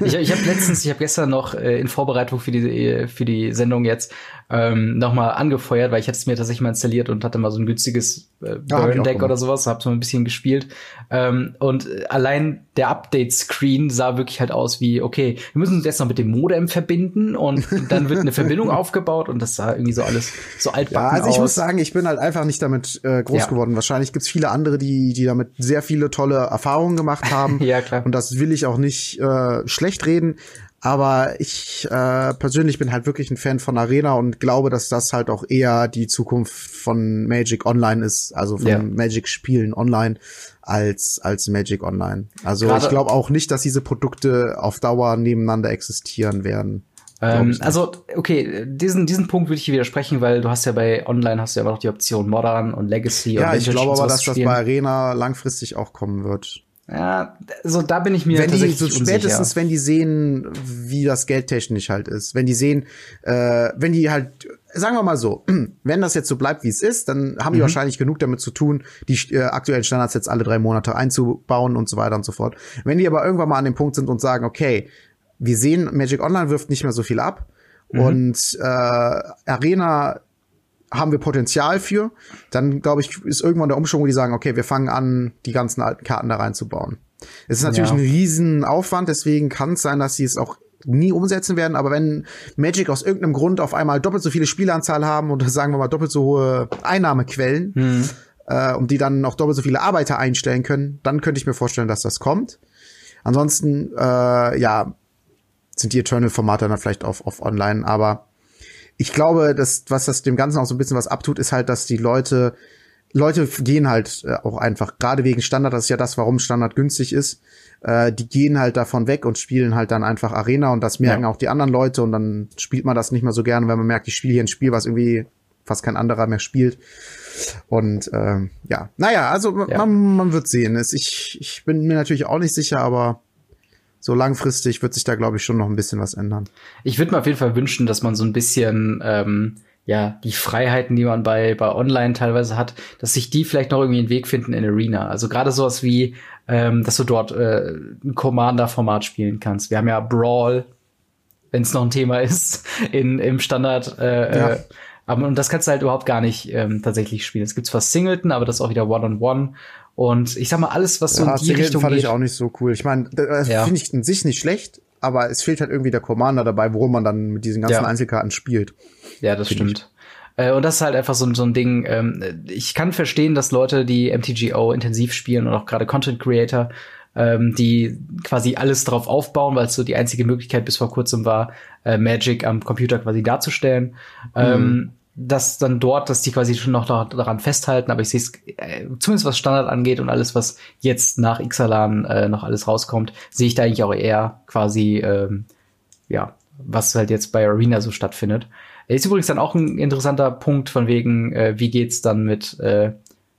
Ich, ich habe letztens, ich habe gestern noch äh, in Vorbereitung für die für die Sendung jetzt ähm, nochmal angefeuert, weil ich hatte es mir tatsächlich mal installiert und hatte mal so ein günstiges äh, Burn Deck oder sowas, habe so ein bisschen gespielt. Ähm, und allein der Update-Screen sah wirklich halt aus wie, okay, wir müssen uns jetzt noch mit dem Modem verbinden und dann wird eine Verbindung aufgebaut und das sah irgendwie so alles so altbacken ja, also ich aus. muss sagen, ich bin halt einfach nicht damit äh, groß ja. geworden. Wahrscheinlich gibt's viele andere, die, die damit sehr viele tolle Erfahrungen gemacht haben. ja, klar. Und das will ich auch nicht äh, schlecht reden. Aber ich äh, persönlich bin halt wirklich ein Fan von Arena und glaube, dass das halt auch eher die Zukunft von Magic Online ist, also von ja. Magic Spielen online als als Magic Online. Also Gerade ich glaube auch nicht, dass diese Produkte auf Dauer nebeneinander existieren werden. Ähm, also okay, diesen diesen Punkt würde ich hier widersprechen, weil du hast ja bei Online hast du ja immer noch die Option Modern und Legacy. Ja, und ich glaube aber, dass das bei Arena langfristig auch kommen wird. Ja, so da bin ich mir wenn die so spätestens, wenn die sehen, wie das geldtechnisch halt ist, wenn die sehen, äh, wenn die halt, sagen wir mal so, wenn das jetzt so bleibt, wie es ist, dann haben mhm. die wahrscheinlich genug damit zu tun, die äh, aktuellen Standards jetzt alle drei Monate einzubauen und so weiter und so fort. Wenn die aber irgendwann mal an dem Punkt sind und sagen, okay, wir sehen, Magic Online wirft nicht mehr so viel ab mhm. und äh, Arena haben wir Potenzial für, dann glaube ich, ist irgendwann der Umschwung, wo die sagen, okay, wir fangen an, die ganzen alten Karten da reinzubauen. Es ist natürlich ja. ein riesen Aufwand, deswegen kann es sein, dass sie es auch nie umsetzen werden, aber wenn Magic aus irgendeinem Grund auf einmal doppelt so viele Spielanzahl haben und sagen wir mal doppelt so hohe Einnahmequellen, mhm. äh, und die dann noch doppelt so viele Arbeiter einstellen können, dann könnte ich mir vorstellen, dass das kommt. Ansonsten, äh, ja, sind die Eternal-Formate dann vielleicht auf, auf online, aber ich glaube, dass, was das dem Ganzen auch so ein bisschen was abtut, ist halt, dass die Leute, Leute gehen halt äh, auch einfach, gerade wegen Standard, das ist ja das, warum Standard günstig ist, äh, die gehen halt davon weg und spielen halt dann einfach Arena und das merken ja. auch die anderen Leute und dann spielt man das nicht mehr so gerne, wenn man merkt, ich spiele hier ein Spiel, was irgendwie fast kein anderer mehr spielt. Und ähm, ja, naja, also ja. Man, man wird sehen. Ich, ich bin mir natürlich auch nicht sicher, aber so langfristig wird sich da, glaube ich, schon noch ein bisschen was ändern. Ich würde mir auf jeden Fall wünschen, dass man so ein bisschen ähm, ja, die Freiheiten, die man bei, bei Online teilweise hat, dass sich die vielleicht noch irgendwie einen Weg finden in Arena. Also gerade sowas wie, ähm, dass du dort äh, ein Commander-Format spielen kannst. Wir haben ja Brawl, wenn es noch ein Thema ist, in, im Standard. Äh, ja. äh, aber und das kannst du halt überhaupt gar nicht ähm, tatsächlich spielen. Es gibt zwar Singleton, aber das ist auch wieder One-on-One. -on -One. Und ich sag mal, alles, was so ja, in die Richtung fand geht. ich auch nicht so cool. Ich meine, das ja. finde ich in sich nicht schlecht, aber es fehlt halt irgendwie der Commander dabei, worum man dann mit diesen ganzen ja. Einzelkarten spielt. Ja, das stimmt. Ich. Äh, und das ist halt einfach so, so ein Ding. Ähm, ich kann verstehen, dass Leute, die MTGO intensiv spielen und auch gerade Content Creator, ähm, die quasi alles drauf aufbauen, weil es so die einzige Möglichkeit bis vor kurzem war, äh, Magic am Computer quasi darzustellen. Mhm. Ähm, dass dann dort, dass die quasi schon noch daran festhalten, aber ich sehe es, äh, zumindest was Standard angeht und alles, was jetzt nach Ixalan äh, noch alles rauskommt, sehe ich da eigentlich auch eher quasi, ähm, ja, was halt jetzt bei Arena so stattfindet. Ist übrigens dann auch ein interessanter Punkt von wegen, äh, wie geht's dann mit äh,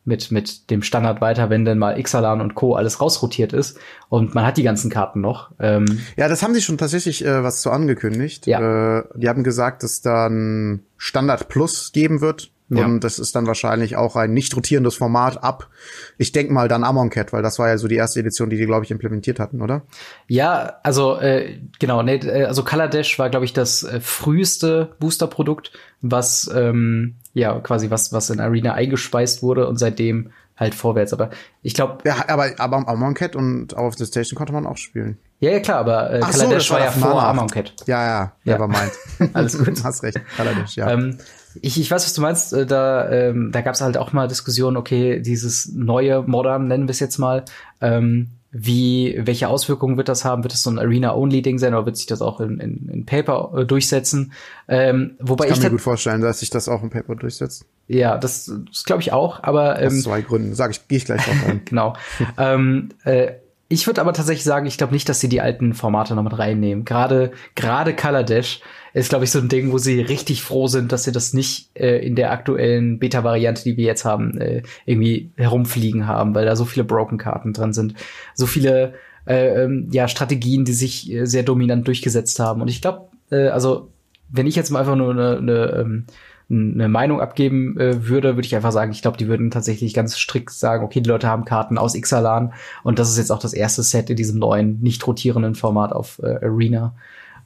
mit, mit dem Standard weiter, wenn denn mal Ixalan und Co. alles rausrotiert ist und man hat die ganzen Karten noch. Ähm ja, das haben sie schon tatsächlich äh, was zu angekündigt. Ja. Äh, die haben gesagt, dass dann Standard Plus geben wird. Ja. Und das ist dann wahrscheinlich auch ein nicht rotierendes Format ab. Ich denke mal dann Amonkhet, weil das war ja so die erste Edition, die die, glaube ich, implementiert hatten, oder? Ja, also äh, genau, nee, äh, also Color Dash war, glaube ich, das äh, früheste Booster-Produkt, was ähm, ja quasi was, was in Arena eingespeist wurde und seitdem halt vorwärts. Aber ich glaube. Ja, aber, aber Amonkhet und Out of the Station konnte man auch spielen. Ja, ja, klar, aber äh, Kaladesh so, war ja vor Amonkhet. Ja, ja, ja, never mind. Alles gut. Hast recht, Kaladesh, ja. Ähm, ich, ich weiß, was du meinst. Äh, da, ähm, da gab es halt auch mal Diskussionen, okay, dieses neue Modern, nennen wir es jetzt mal, ähm, wie, welche Auswirkungen wird das haben? Wird es so ein Arena-Only-Ding sein oder wird sich das auch in, in, in Paper äh, durchsetzen? Ähm, wobei ich kann ich mir gut vorstellen, dass sich das auch im Paper durchsetzt. Ja, das, das glaube ich auch, aber ähm, Aus zwei Gründen. Sag ich, gehe ich gleich drauf ein. genau. ähm, äh, ich würde aber tatsächlich sagen, ich glaube nicht, dass sie die alten Formate noch mit reinnehmen. Gerade gerade Dash ist, glaube ich, so ein Ding, wo sie richtig froh sind, dass sie das nicht äh, in der aktuellen Beta-Variante, die wir jetzt haben, äh, irgendwie herumfliegen haben, weil da so viele Broken-Karten drin sind, so viele äh, ähm, ja Strategien, die sich äh, sehr dominant durchgesetzt haben. Und ich glaube, äh, also wenn ich jetzt mal einfach nur eine, eine ähm, eine Meinung abgeben äh, würde, würde ich einfach sagen, ich glaube, die würden tatsächlich ganz strikt sagen, okay, die Leute haben Karten aus Ixalan und das ist jetzt auch das erste Set in diesem neuen, nicht rotierenden Format auf äh, Arena.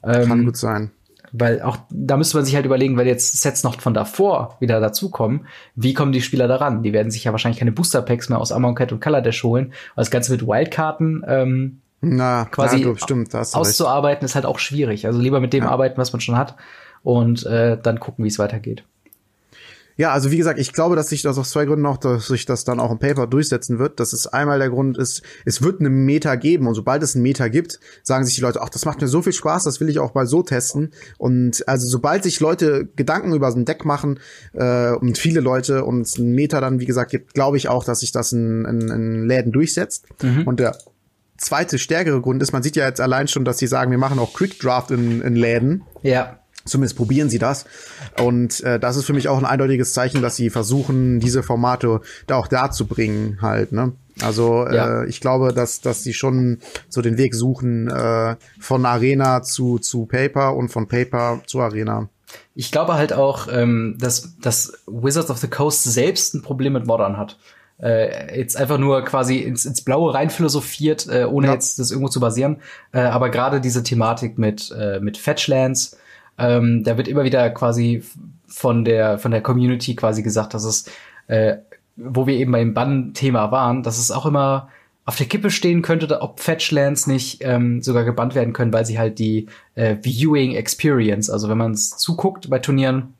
Ähm, Kann gut sein. Weil auch da müsste man sich halt überlegen, weil jetzt Sets noch von davor wieder dazukommen, wie kommen die Spieler daran? Die werden sich ja wahrscheinlich keine Booster Packs mehr aus Amonkhet und Kaladesh holen. weil das Ganze mit Wildkarten ähm, na, quasi na, stimmt, auszuarbeiten ist halt auch schwierig. Also lieber mit dem ja. arbeiten, was man schon hat und äh, dann gucken, wie es weitergeht. Ja, also wie gesagt, ich glaube, dass sich das aus zwei Gründen auch, dass sich das dann auch im Paper durchsetzen wird. Das ist einmal der Grund ist, es wird eine Meta geben und sobald es ein Meta gibt, sagen sich die Leute, ach, das macht mir so viel Spaß, das will ich auch mal so testen. Und also sobald sich Leute Gedanken über so ein Deck machen äh, und viele Leute und es ein Meta dann, wie gesagt, gibt, glaube ich auch, dass sich das in, in, in Läden durchsetzt. Mhm. Und der zweite stärkere Grund ist, man sieht ja jetzt allein schon, dass sie sagen, wir machen auch Quick Draft in, in Läden. Ja. Zumindest probieren sie das. Und äh, das ist für mich auch ein eindeutiges Zeichen, dass sie versuchen, diese Formate da auch da zu bringen, halt, ne? Also ja. äh, ich glaube, dass, dass sie schon so den Weg suchen äh, von Arena zu, zu Paper und von Paper zu Arena. Ich glaube halt auch, ähm, dass, dass Wizards of the Coast selbst ein Problem mit Modern hat. Äh, jetzt einfach nur quasi ins, ins Blaue rein philosophiert, äh, ohne ja. jetzt das irgendwo zu basieren. Äh, aber gerade diese Thematik mit, äh, mit Fetchlands, ähm, da wird immer wieder quasi von der, von der Community quasi gesagt, dass es, äh, wo wir eben beim Bann-Thema waren, dass es auch immer auf der Kippe stehen könnte, ob Fetchlands nicht ähm, sogar gebannt werden können, weil sie halt die äh, Viewing Experience, also wenn man es zuguckt bei Turnieren,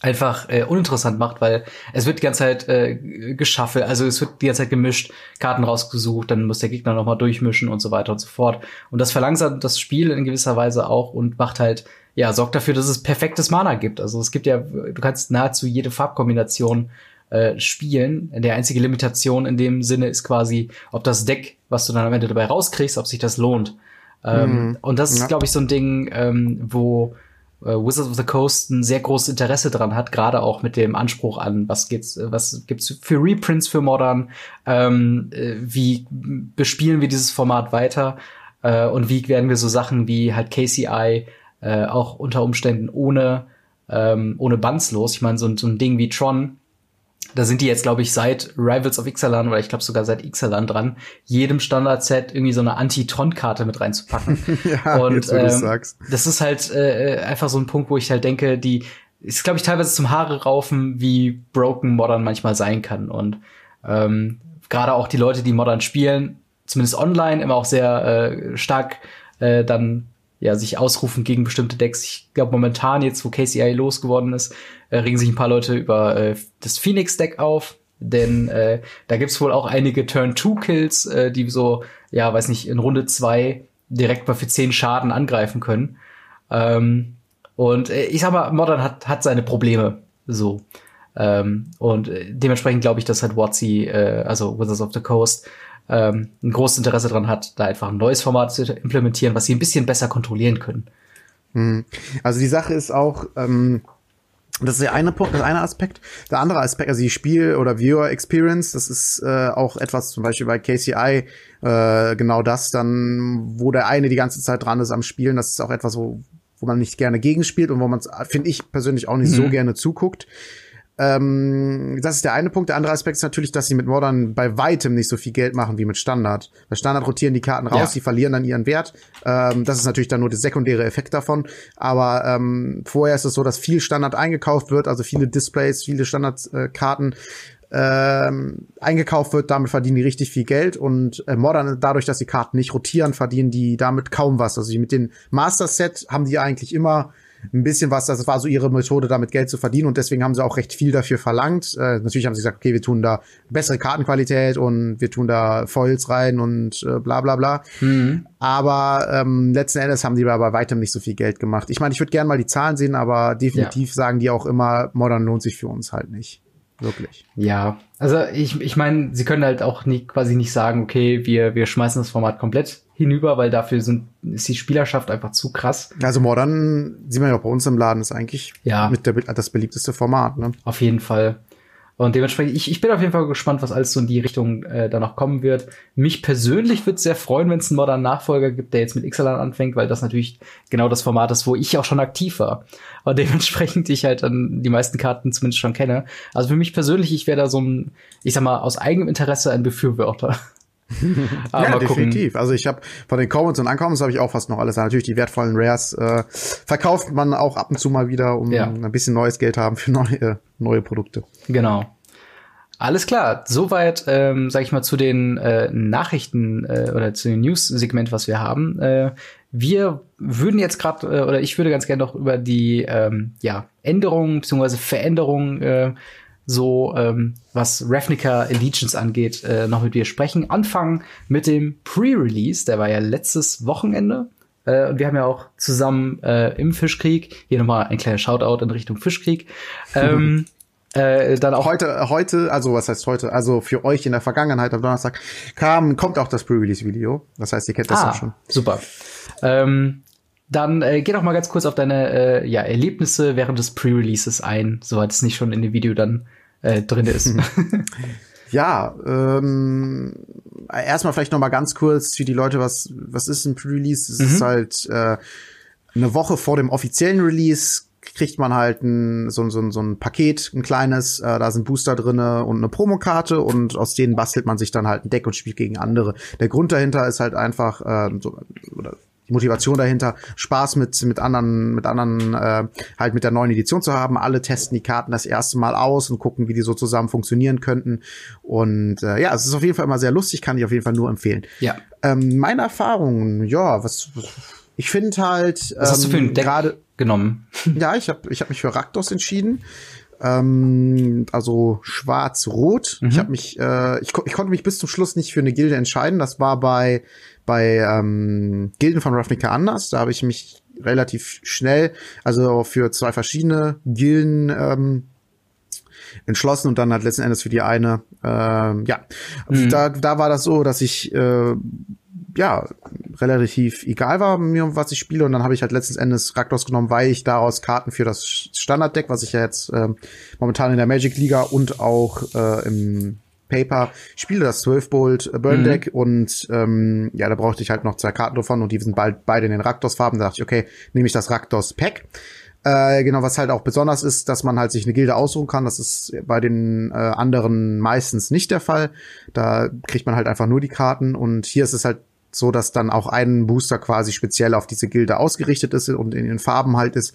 einfach äh, uninteressant macht, weil es wird die ganze Zeit äh, geschaffelt, also es wird die ganze Zeit gemischt, Karten rausgesucht, dann muss der Gegner nochmal durchmischen und so weiter und so fort. Und das verlangsamt das Spiel in gewisser Weise auch und macht halt ja, sorgt dafür, dass es perfektes Mana gibt. Also es gibt ja, du kannst nahezu jede Farbkombination äh, spielen. Der einzige Limitation in dem Sinne ist quasi, ob das Deck, was du dann am Ende dabei rauskriegst, ob sich das lohnt. Ähm, mhm. Und das ist, ja. glaube ich, so ein Ding, ähm, wo äh, Wizards of the Coast ein sehr großes Interesse dran hat, gerade auch mit dem Anspruch an, was geht's, was gibt's für Reprints für Modern, ähm, äh, wie bespielen wir dieses Format weiter äh, und wie werden wir so Sachen wie halt KCI äh, auch unter Umständen ohne, ähm, ohne Buns los. Ich meine, so, so ein Ding wie Tron, da sind die jetzt, glaube ich, seit Rivals of Ixalan oder ich glaube sogar seit Ixalan dran, jedem Standard-Set irgendwie so eine Anti-Tron-Karte mit reinzupacken. ja, und jetzt, ähm, sagst. das ist halt äh, einfach so ein Punkt, wo ich halt denke, die ist, glaube ich, teilweise zum Haare raufen, wie broken Modern manchmal sein kann. Und ähm, gerade auch die Leute, die Modern spielen, zumindest online, immer auch sehr äh, stark äh, dann ja, sich ausrufen gegen bestimmte Decks. Ich glaube, momentan, jetzt wo KCI losgeworden ist, äh, regen sich ein paar Leute über äh, das Phoenix-Deck auf. Denn äh, da gibt's wohl auch einige Turn-2-Kills, äh, die so, ja, weiß nicht, in Runde zwei direkt mal für zehn Schaden angreifen können. Ähm, und äh, ich sag mal, Modern hat, hat seine Probleme. So. Ähm, und äh, dementsprechend glaube ich, dass halt WotC, äh, also Wizards of the Coast, ähm, ein großes Interesse daran hat, da einfach ein neues Format zu implementieren, was sie ein bisschen besser kontrollieren können. Hm. Also die Sache ist auch, ähm, das ist der eine Punkt, das eine Aspekt. Der andere Aspekt, also die Spiel- oder Viewer Experience, das ist äh, auch etwas, zum Beispiel bei KCI, äh, genau das dann, wo der eine die ganze Zeit dran ist am Spielen, das ist auch etwas, wo, wo man nicht gerne gegenspielt und wo man, finde ich persönlich auch nicht mhm. so gerne zuguckt. Ähm, das ist der eine Punkt. Der andere Aspekt ist natürlich, dass sie mit Modern bei weitem nicht so viel Geld machen wie mit Standard. Bei Standard rotieren die Karten raus, ja. die verlieren dann ihren Wert. Ähm, das ist natürlich dann nur der sekundäre Effekt davon. Aber ähm, vorher ist es so, dass viel Standard eingekauft wird, also viele Displays, viele Standardkarten. Äh, ähm, eingekauft wird, damit verdienen die richtig viel Geld und äh, Modern, dadurch, dass die Karten nicht rotieren, verdienen die damit kaum was. Also mit den Master Set haben die eigentlich immer ein bisschen was, das war so ihre Methode, damit Geld zu verdienen und deswegen haben sie auch recht viel dafür verlangt. Äh, natürlich haben sie gesagt, okay, wir tun da bessere Kartenqualität und wir tun da Foils rein und äh, bla bla bla. Mhm. Aber ähm, letzten Endes haben die bei weitem nicht so viel Geld gemacht. Ich meine, ich würde gerne mal die Zahlen sehen, aber definitiv ja. sagen die auch immer, Modern lohnt sich für uns halt nicht. Wirklich. Ja, also ich, ich meine, sie können halt auch nie, quasi nicht sagen, okay, wir, wir schmeißen das Format komplett hinüber, weil dafür sind, ist die Spielerschaft einfach zu krass. Also Modern, sieht man ja auch bei uns im Laden, ist eigentlich ja. mit der, das beliebteste Format. Ne? Auf jeden Fall. Und dementsprechend, ich, ich bin auf jeden Fall gespannt, was alles so in die Richtung äh, da noch kommen wird. Mich persönlich würde sehr freuen, wenn es einen modernen Nachfolger gibt, der jetzt mit Ixalan anfängt, weil das natürlich genau das Format ist, wo ich auch schon aktiv war. Und dementsprechend ich halt dann die meisten Karten zumindest schon kenne. Also für mich persönlich, ich wäre da so ein, ich sag mal, aus eigenem Interesse ein Befürworter. ja, definitiv. Also ich habe von den Commons und Uncommons habe ich auch fast noch alles. Natürlich die wertvollen Rares äh, verkauft man auch ab und zu mal wieder, um ja. ein bisschen neues Geld haben für neue neue Produkte. Genau. Alles klar, soweit, ähm, sag ich mal, zu den äh, Nachrichten äh, oder zu dem News-Segment, was wir haben. Äh, wir würden jetzt gerade, äh, oder ich würde ganz gerne noch über die ähm, ja, Änderungen bzw. Veränderungen äh, so ähm, was Ravnica Allegiance angeht, äh, noch mit dir sprechen. Anfangen mit dem Pre-Release, der war ja letztes Wochenende. Äh, und wir haben ja auch zusammen äh, im Fischkrieg, hier nochmal ein kleiner Shoutout in Richtung Fischkrieg, ähm, äh, dann auch heute, heute, also was heißt heute, also für euch in der Vergangenheit am Donnerstag kam, kommt auch das Pre-Release-Video. Das heißt, ihr kennt das ah, auch schon. Super. Ähm, dann äh, geh doch mal ganz kurz auf deine äh, ja, Erlebnisse während des Pre-Releases ein, soweit es nicht schon in dem Video dann äh, drin ist. ja, ähm, erstmal vielleicht noch mal ganz kurz für die Leute, was was ist ein Pre-Release? Es mhm. ist halt äh, eine Woche vor dem offiziellen Release kriegt man halt ein, so, so, so ein Paket, ein kleines, äh, da sind Booster drinne und eine Promokarte und aus denen bastelt man sich dann halt ein Deck und spielt gegen andere. Der Grund dahinter ist halt einfach, äh, so, oder die Motivation dahinter, Spaß mit mit anderen mit anderen äh, halt mit der neuen Edition zu haben. Alle testen die Karten das erste Mal aus und gucken, wie die so zusammen funktionieren könnten. Und äh, ja, es ist auf jeden Fall immer sehr lustig, kann ich auf jeden Fall nur empfehlen. Ja. Ähm, meine Erfahrungen, ja, was ich finde halt. Was hast du für ein ähm, Deck grade, genommen? Ja, ich habe ich hab mich für Raktos entschieden. Ähm, also schwarz-rot. Mhm. Ich habe mich, äh, ich, ich konnte mich bis zum Schluss nicht für eine Gilde entscheiden. Das war bei bei ähm, Gilden von Ravnica anders. Da habe ich mich relativ schnell, also für zwei verschiedene Gilden ähm, entschlossen und dann halt letzten Endes für die eine. Ähm, ja, mhm. da, da war das so, dass ich äh, ja relativ egal war mir, was ich spiele und dann habe ich halt letzten Endes Raktos genommen, weil ich daraus Karten für das Standarddeck, was ich ja jetzt äh, momentan in der Magic Liga und auch äh, im Paper spiele das 12 Bolt Burn mhm. Deck mhm. und ähm, ja, da brauchte ich halt noch zwei Karten davon und die sind bald beide in den Raktos Farben. Da dachte ich, okay, nehme ich das Raktos Pack. Äh, genau, was halt auch besonders ist, dass man halt sich eine Gilde aussuchen kann. Das ist bei den äh, anderen meistens nicht der Fall. Da kriegt man halt einfach nur die Karten und hier ist es halt so, dass dann auch ein Booster quasi speziell auf diese Gilde ausgerichtet ist und in den Farben halt ist.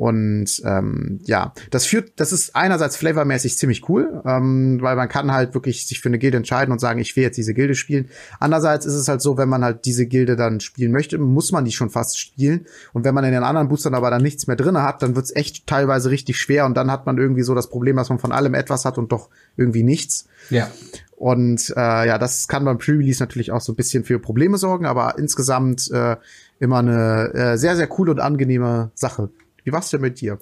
Und ähm, ja, das führt, das ist einerseits flavormäßig ziemlich cool, ähm, weil man kann halt wirklich sich für eine Gilde entscheiden und sagen, ich will jetzt diese Gilde spielen. Andererseits ist es halt so, wenn man halt diese Gilde dann spielen möchte, muss man die schon fast spielen. Und wenn man in den anderen Boostern aber dann nichts mehr drinne hat, dann wird's echt teilweise richtig schwer und dann hat man irgendwie so das Problem, dass man von allem etwas hat und doch irgendwie nichts. Ja. Und äh, ja, das kann beim Pre-Release natürlich auch so ein bisschen für Probleme sorgen, aber insgesamt äh, immer eine äh, sehr, sehr coole und angenehme Sache. Wie war's denn mit dir?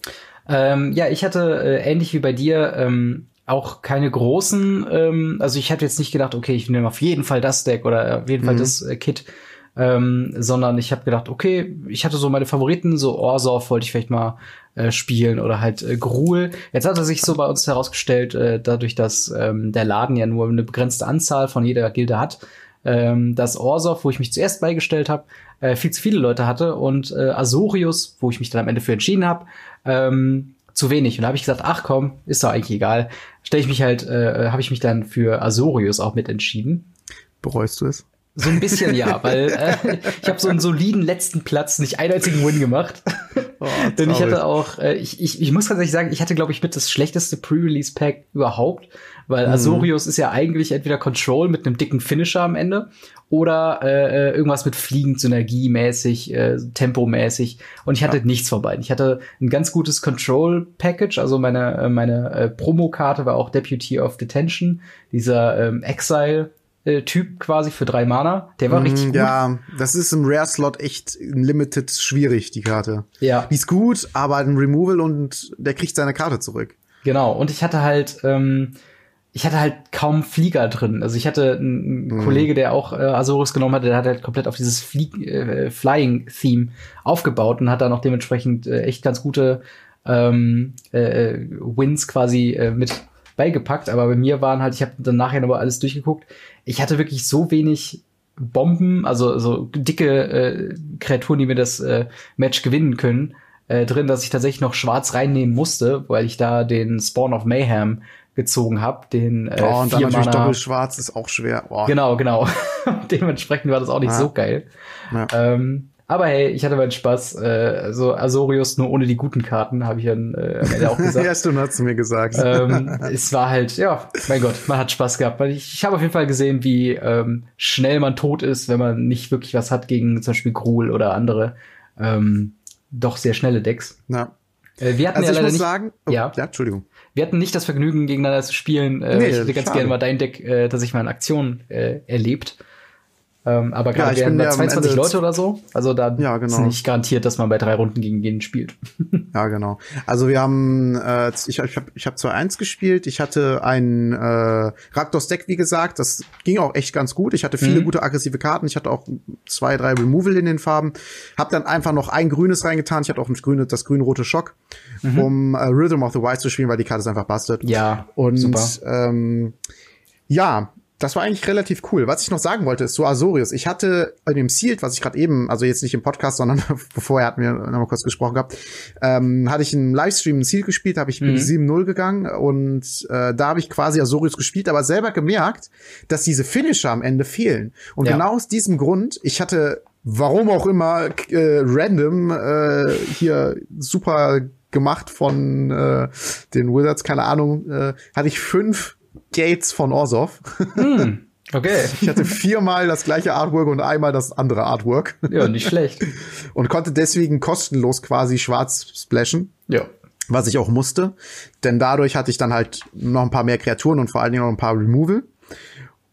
Ähm, ja, ich hatte äh, ähnlich wie bei dir ähm, auch keine großen, ähm, also ich hatte jetzt nicht gedacht, okay, ich nehme auf jeden Fall das Deck oder auf jeden Fall mhm. das äh, Kit, ähm, sondern ich habe gedacht, okay, ich hatte so meine Favoriten, so Orsov wollte ich vielleicht mal äh, spielen oder halt äh, Gruul. Jetzt hat er sich so bei uns herausgestellt, äh, dadurch, dass ähm, der Laden ja nur eine begrenzte Anzahl von jeder Gilde hat, ähm, dass Orsov, wo ich mich zuerst beigestellt habe, äh, viel zu viele Leute hatte und äh, Azorius, wo ich mich dann am Ende für entschieden habe, ähm, zu wenig. Und da habe ich gesagt, ach komm, ist doch eigentlich egal. Stelle ich mich halt, äh, habe ich mich dann für Azorius auch mit entschieden. Bereust du es? So ein bisschen ja, weil äh, ich habe so einen soliden letzten Platz, nicht einen einzigen Win gemacht. Oh, Denn ich hatte auch, äh, ich, ich, ich muss tatsächlich sagen, ich hatte, glaube ich, mit das schlechteste Pre-Release-Pack überhaupt, weil mhm. Azorius ist ja eigentlich entweder Control mit einem dicken Finisher am Ende oder äh, äh irgendwas mit Fliegen, Synergie-mäßig, äh, Tempo-mäßig. Und ich hatte ja. nichts von beiden. Ich hatte ein ganz gutes Control-Package, also meine, äh, meine äh, Promokarte war auch Deputy of Detention, dieser ähm, Exile äh, Typ quasi für drei Mana. Der war mm, richtig gut. Ja, das ist im Rare-Slot echt im Limited schwierig, die Karte. Ja. Die ist gut, aber ein Removal und der kriegt seine Karte zurück. Genau, und ich hatte halt, ähm, ich hatte halt kaum Flieger drin. Also ich hatte einen mm. Kollege, der auch äh, Azorus genommen hat, der hat halt komplett auf dieses Flie äh, Flying-Theme aufgebaut und hat dann auch dementsprechend äh, echt ganz gute ähm, äh, äh Wins quasi äh, mit beigepackt, aber bei mir waren halt, ich habe dann nachher nochmal alles durchgeguckt, ich hatte wirklich so wenig Bomben, also so dicke äh, Kreaturen, die mir das äh, Match gewinnen können, äh, drin, dass ich tatsächlich noch schwarz reinnehmen musste, weil ich da den Spawn of Mayhem gezogen habe, den äh, oh, und dann natürlich doppelschwarz ist auch schwer. Oh. Genau, genau. Dementsprechend war das auch nicht ja. so geil. Ja. Ähm, aber hey, ich hatte meinen Spaß. Äh, so Azorius nur ohne die guten Karten, habe ich dann äh, am Ende auch gesagt. ja, stimmt, hast du mir gesagt. Ähm, es war halt, ja, mein Gott, man hat Spaß gehabt. Weil ich, ich habe auf jeden Fall gesehen, wie ähm, schnell man tot ist, wenn man nicht wirklich was hat gegen zum Beispiel Gruul oder andere ähm, doch sehr schnelle Decks. Ja. Äh, wir hatten also ja leider nicht, sagen, oh, ja, ja, Entschuldigung. Wir hatten nicht das Vergnügen, gegeneinander zu spielen. Äh, nee, ich hätte ganz gerne mal dein Deck, äh, ich mal in Aktion äh, erlebt. Ähm, aber gerade ja, werden da 22 Leute oder so. Also da ja, genau. ist nicht garantiert, dass man bei drei Runden gegen jeden spielt. ja, genau. Also wir haben, äh, ich, ich habe ich hab zwar eins gespielt, ich hatte ein äh, Raktos Deck, wie gesagt, das ging auch echt ganz gut. Ich hatte viele mhm. gute aggressive Karten, ich hatte auch zwei, drei Removal in den Farben. Hab dann einfach noch ein grünes reingetan, ich hatte auch ein grüne, das grün-rote Schock, mhm. um äh, Rhythm of the Wild zu spielen, weil die Karte ist einfach busted. Ja, und super. Ähm, ja, das war eigentlich relativ cool. Was ich noch sagen wollte, ist so Azorius. Ich hatte bei dem Sealed, was ich gerade eben, also jetzt nicht im Podcast, sondern vorher hatten wir noch mal kurz gesprochen gehabt, ähm, hatte ich im Livestream ein Sealed gespielt, habe ich mhm. 7-0 gegangen und äh, da habe ich quasi Azorius gespielt, aber selber gemerkt, dass diese Finisher am Ende fehlen. Und ja. genau aus diesem Grund, ich hatte, warum auch immer, äh, random äh, hier super gemacht von äh, den Wizards, keine Ahnung, äh, hatte ich fünf Gates von Orsov. Hm, okay. Ich hatte viermal das gleiche Artwork und einmal das andere Artwork. Ja, nicht schlecht. Und konnte deswegen kostenlos quasi schwarz splashen. Ja. Was ich auch musste. Denn dadurch hatte ich dann halt noch ein paar mehr Kreaturen und vor allen Dingen noch ein paar Removal.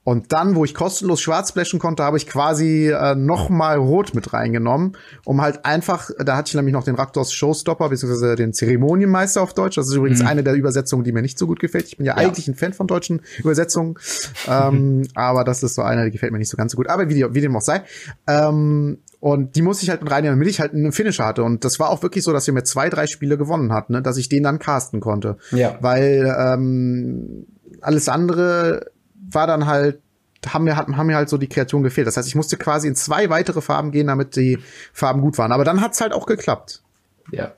Und dann, wo ich kostenlos schwarz splashen konnte, habe ich quasi äh, noch mal rot mit reingenommen, um halt einfach, da hatte ich nämlich noch den Raktos Showstopper, beziehungsweise den Zeremonienmeister auf Deutsch. Das ist übrigens mhm. eine der Übersetzungen, die mir nicht so gut gefällt. Ich bin ja, ja. eigentlich ein Fan von deutschen Übersetzungen, ähm, aber das ist so eine, die gefällt mir nicht so ganz so gut. Aber wie, wie dem auch sei. Ähm, und die musste ich halt mit reinnehmen, damit ich halt einen Finisher hatte. Und das war auch wirklich so, dass wir mir zwei, drei Spiele gewonnen hat, ne? dass ich den dann casten konnte. Ja. Weil ähm, alles andere war dann halt haben mir, haben mir halt so die Kreation gefehlt. Das heißt, ich musste quasi in zwei weitere Farben gehen, damit die Farben gut waren. Aber dann hat's halt auch geklappt. Ja.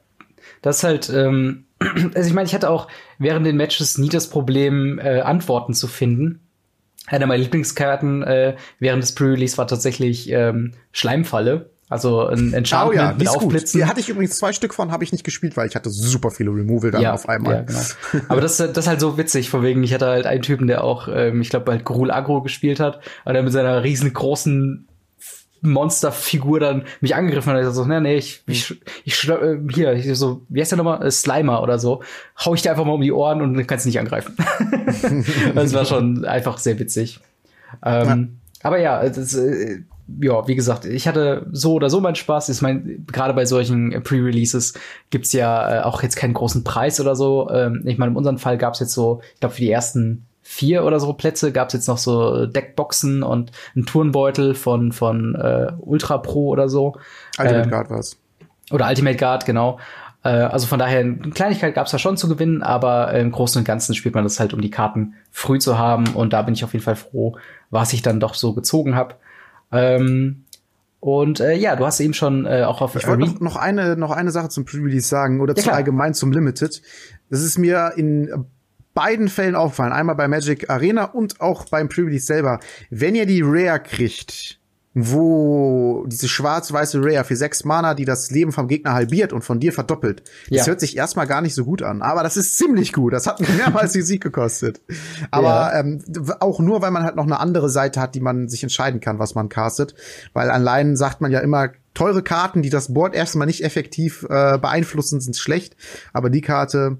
Das ist halt, ähm, also ich meine, ich hatte auch während den Matches nie das Problem, äh, Antworten zu finden. Einer meiner Lieblingskarten äh, während des Pre-Release war tatsächlich ähm, Schleimfalle. Also ein Enchantment oh ja, mit Aufblitzen. Die hatte ich übrigens zwei Stück von, habe ich nicht gespielt, weil ich hatte super viele Removal dann ja, auf einmal. Ja, genau. Aber das, das ist halt so witzig, vor wegen, ich hatte halt einen Typen, der auch, ähm, ich glaube, halt Grul Agro gespielt hat, und der mit seiner riesengroßen Monsterfigur dann mich angegriffen hat. Ich so, nee, nee, ich, ich, ich, äh, hier, ich so, wie heißt der nochmal? Äh, Slimer oder so. Hau ich dir einfach mal um die Ohren und dann kannst du nicht angreifen. das war schon einfach sehr witzig. Ähm, ja. Aber ja, das, äh, ja, wie gesagt, ich hatte so oder so meinen Spaß. Ich meine, gerade bei solchen Pre-Releases gibt's ja äh, auch jetzt keinen großen Preis oder so. Ähm, ich meine, in unserem Fall gab's jetzt so, ich glaube, für die ersten vier oder so Plätze gab's jetzt noch so Deckboxen und einen Turnbeutel von, von äh, Ultra Pro oder so. Ultimate ähm, Guard war's. Oder Ultimate Guard, genau. Äh, also von daher, eine Kleinigkeit gab's da schon zu gewinnen, aber im Großen und Ganzen spielt man das halt, um die Karten früh zu haben. Und da bin ich auf jeden Fall froh, was ich dann doch so gezogen habe. Ähm, und äh, ja, du hast eben schon äh, auch auf Ich wollte noch, noch eine noch eine Sache zum Pre-Release sagen oder ja, zu allgemein zum Limited. Das ist mir in beiden Fällen aufgefallen. Einmal bei Magic Arena und auch beim Pre-Release selber. Wenn ihr die Rare kriegt, wo diese schwarz-weiße Rare für sechs Mana, die das Leben vom Gegner halbiert und von dir verdoppelt. Das Ja. hört sich erstmal gar nicht so gut an, aber das ist ziemlich gut. Das hat mir mehrmals die Sieg gekostet. Aber Ja. ähm, auch nur, weil man halt noch eine andere Seite hat, die man sich entscheiden kann, was man castet. Weil allein sagt man ja immer, teure Karten, die das Board erstmal nicht effektiv äh, beeinflussen, sind schlecht. Aber die Karte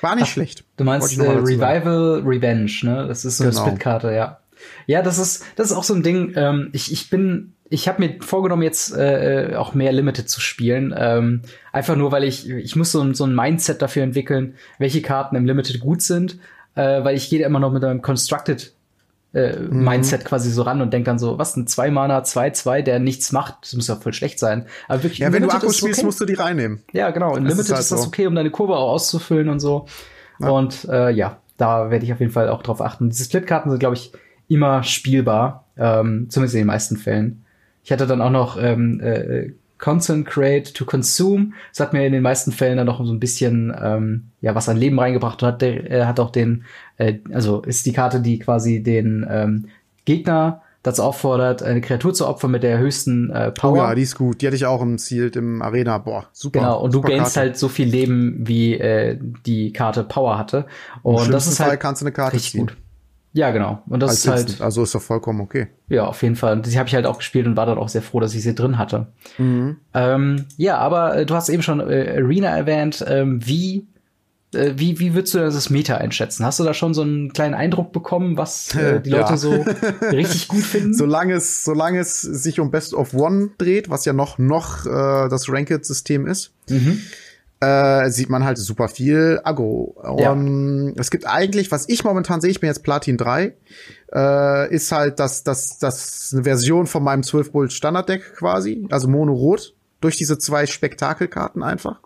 war nicht schlecht. Du meinst äh. Revival Revenge, ne? Das ist so eine Genau. Splitkarte, ja. Ja, das ist das ist auch so ein Ding. Ähm, ich ich bin ich habe mir vorgenommen jetzt äh, auch mehr Limited zu spielen. Ähm, einfach nur, weil ich ich muss so ein so ein Mindset dafür entwickeln, welche Karten im Limited gut sind, äh, weil ich gehe immer noch mit einem Constructed äh, Mhm. Mindset quasi so ran und denk dann so, was ein zwei Mana 2 2, der nichts macht, das muss ja voll schlecht sein. Aber wirklich Ja, wenn du Limited Akku ist spielst, okay. musst du die reinnehmen. Ja, genau. In Das Limited ist ist, halt das so. okay, um deine Kurve auch auszufüllen und so. Und äh, ja, da werde ich auf jeden Fall auch drauf achten. Diese Splitkarten sind, glaube ich, immer spielbar, ähm, zumindest in den meisten Fällen. Ich hatte dann auch noch ähm, äh, Concentrate to Consume. Das hat mir in den meisten Fällen dann noch so ein bisschen ähm, ja was an Leben reingebracht und hat, der, äh, hat auch den, äh, also ist die Karte, die quasi den ähm, Gegner dazu auffordert, eine Kreatur zu opfern mit der höchsten äh, Oh Power. ja, die ist gut. Die hatte ich auch im Ziel im Arena. Boah, super. Genau, und du super gainst Karte. halt so viel Leben, wie äh, die Karte Power hatte. Und das schlimmsten ist Fall halt kannst du eine Karte richtig ziehen. gut. Ja, genau. Und das Als ist halt, Instant. Also ist doch vollkommen okay. ja, auf jeden Fall. Und die habe ich halt auch gespielt und war dann auch sehr froh, dass ich sie drin hatte. Mhm. Ähm, ja, aber äh, du hast eben schon äh, Arena erwähnt. Ähm, wie, äh, wie, wie würdest du das Meta einschätzen? Hast du da schon so einen kleinen Eindruck bekommen, was äh, die Ja. Leute so richtig gut finden? Solange es, solange es sich um Best of One dreht, was ja noch, noch äh, das Ranked-System ist, Mhm. Äh, sieht man halt super viel Agro. Ja. Um, es gibt eigentlich, was ich momentan sehe, ich bin jetzt Platin 3, äh, ist halt das, das, das eine Version von meinem 12 Bolt Standard-Deck quasi, also Mono-Rot, durch diese zwei Spektakelkarten einfach.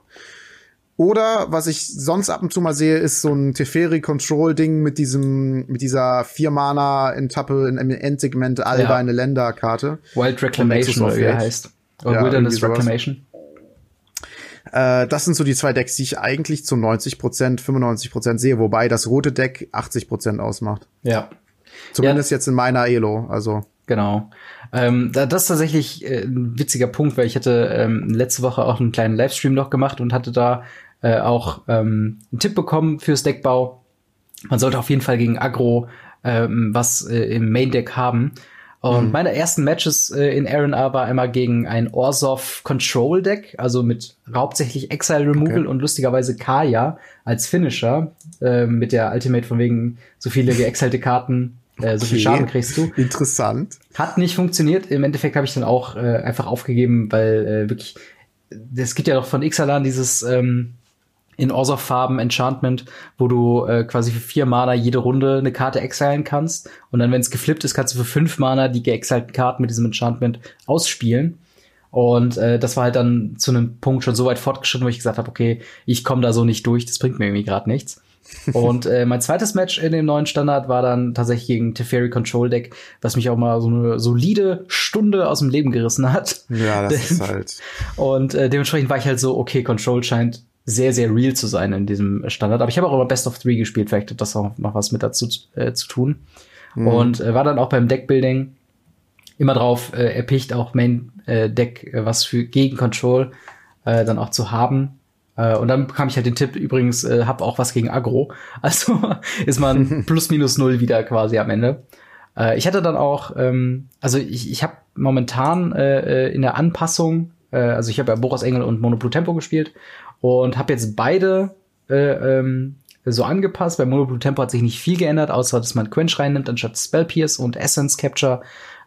Oder was ich sonst ab und zu mal sehe, ist so ein Teferi Control Ding mit diesem mit dieser vier Mana Entappe im Endsegment all Ja. deine Länder Karte. Wild Reclamation, oder wie heißt. Oder Ja, Wilderness. Reclamation. Äh, das sind so die zwei Decks, die ich eigentlich zu 90% 95% sehe, wobei das rote Deck 80% ausmacht. Ja. Zumindest jetzt in meiner Elo, also Genau. Ähm, da, das ist tatsächlich äh, ein witziger Punkt, weil ich hatte ähm, letzte Woche auch einen kleinen Livestream noch gemacht und hatte da äh, auch ähm, einen Tipp bekommen fürs Deckbau. Man sollte auf jeden Fall gegen Agro ähm, was äh, im Main Deck haben. Und meine ersten Matches äh, in RNA war einmal gegen ein Orzhov Control Deck, also mit hauptsächlich Exile Removal Okay. und lustigerweise Kaya als Finisher äh, mit der Ultimate von wegen so viele geexalte Karten, äh, so viel. Schaden kriegst du. interessant. Hat nicht funktioniert. Im Endeffekt habe ich dann auch äh, einfach aufgegeben, weil äh, wirklich, es gibt ja noch von Ixalan dieses ähm, in Orzhov-Farben Enchantment, wo du äh, quasi für vier Mana jede Runde eine Karte exilen kannst. Und dann, wenn es geflippt ist, kannst du für fünf Mana die geexilten Karten mit diesem Enchantment ausspielen. Und äh, das war halt dann zu einem Punkt schon so weit fortgeschritten, wo ich gesagt habe, okay, ich komme da so nicht durch, das bringt mir irgendwie gerade nichts. Und äh, mein zweites Match in dem neuen Standard war dann tatsächlich gegen Teferi Control Deck, was mich auch mal so eine solide Stunde aus dem Leben gerissen hat. Ja, das ist halt. Und äh, dementsprechend war ich halt so, okay, Control scheint sehr, sehr real zu sein in diesem Standard. Aber ich habe auch immer Best of Three gespielt, vielleicht hat das auch noch was mit dazu äh, zu tun. Und äh, war dann auch beim Deckbuilding immer drauf äh, erpicht, auch Main äh, Deck äh, was für gegen Control äh, dann auch zu haben. Äh, und dann bekam ich halt den Tipp, übrigens, äh, hab auch was gegen Agro. Also ist man plus minus null wieder quasi am Ende. Äh, ich hatte dann auch, ähm, also ich, ich habe momentan äh, äh, in der Anpassung, äh, also ich habe ja Boros Engel und Mono Blue Tempo gespielt und habe jetzt beide äh, ähm, so angepasst. Bei Mono Blue Tempo hat sich nicht viel geändert, außer dass man Quench reinnimmt anstatt Spell Pierce und Essence Capture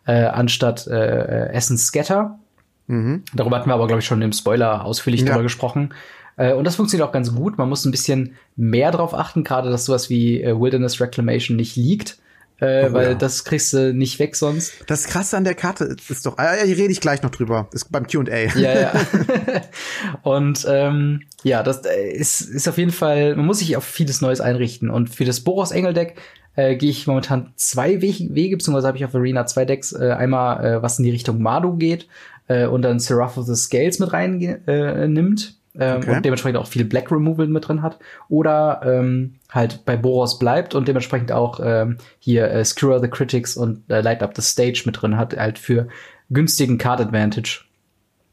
äh, anstatt äh, äh, Essence Scatter. Mhm. Darüber hatten wir aber, glaube ich, schon im Spoiler ausführlich Ja. drüber gesprochen. Äh, und das funktioniert auch ganz gut. Man muss ein bisschen mehr drauf achten, gerade dass sowas wie äh, Wilderness Reclamation nicht liegt. Äh, Oh, weil ja. das kriegst du nicht weg sonst. Das krasse an der Karte ist, ist doch, ah, ja, hier rede ich gleich noch drüber. Ist beim Q&A. Ja, ja. und ähm, ja, das äh, ist, ist auf jeden Fall, man muss sich auf vieles Neues einrichten. Und für das Boros Engel Deck äh, gehe ich momentan zwei Wege, Wege beziehungsweise habe ich auf Arena zwei Decks. Äh, einmal, äh, was in die Richtung Mardu geht äh, und dann Seraph of the Scales mit rein äh, nimmt. Ähm, okay. und dementsprechend auch viel Black Removal mit drin hat. Oder ähm, halt bei Boros bleibt und dementsprechend auch ähm, hier äh, Skewer the Critics und äh, Light Up the Stage mit drin hat, halt für günstigen Card Advantage.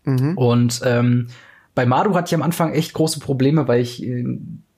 Mhm. Und ähm, bei Madu hatte ich am Anfang echt große Probleme, weil ich äh,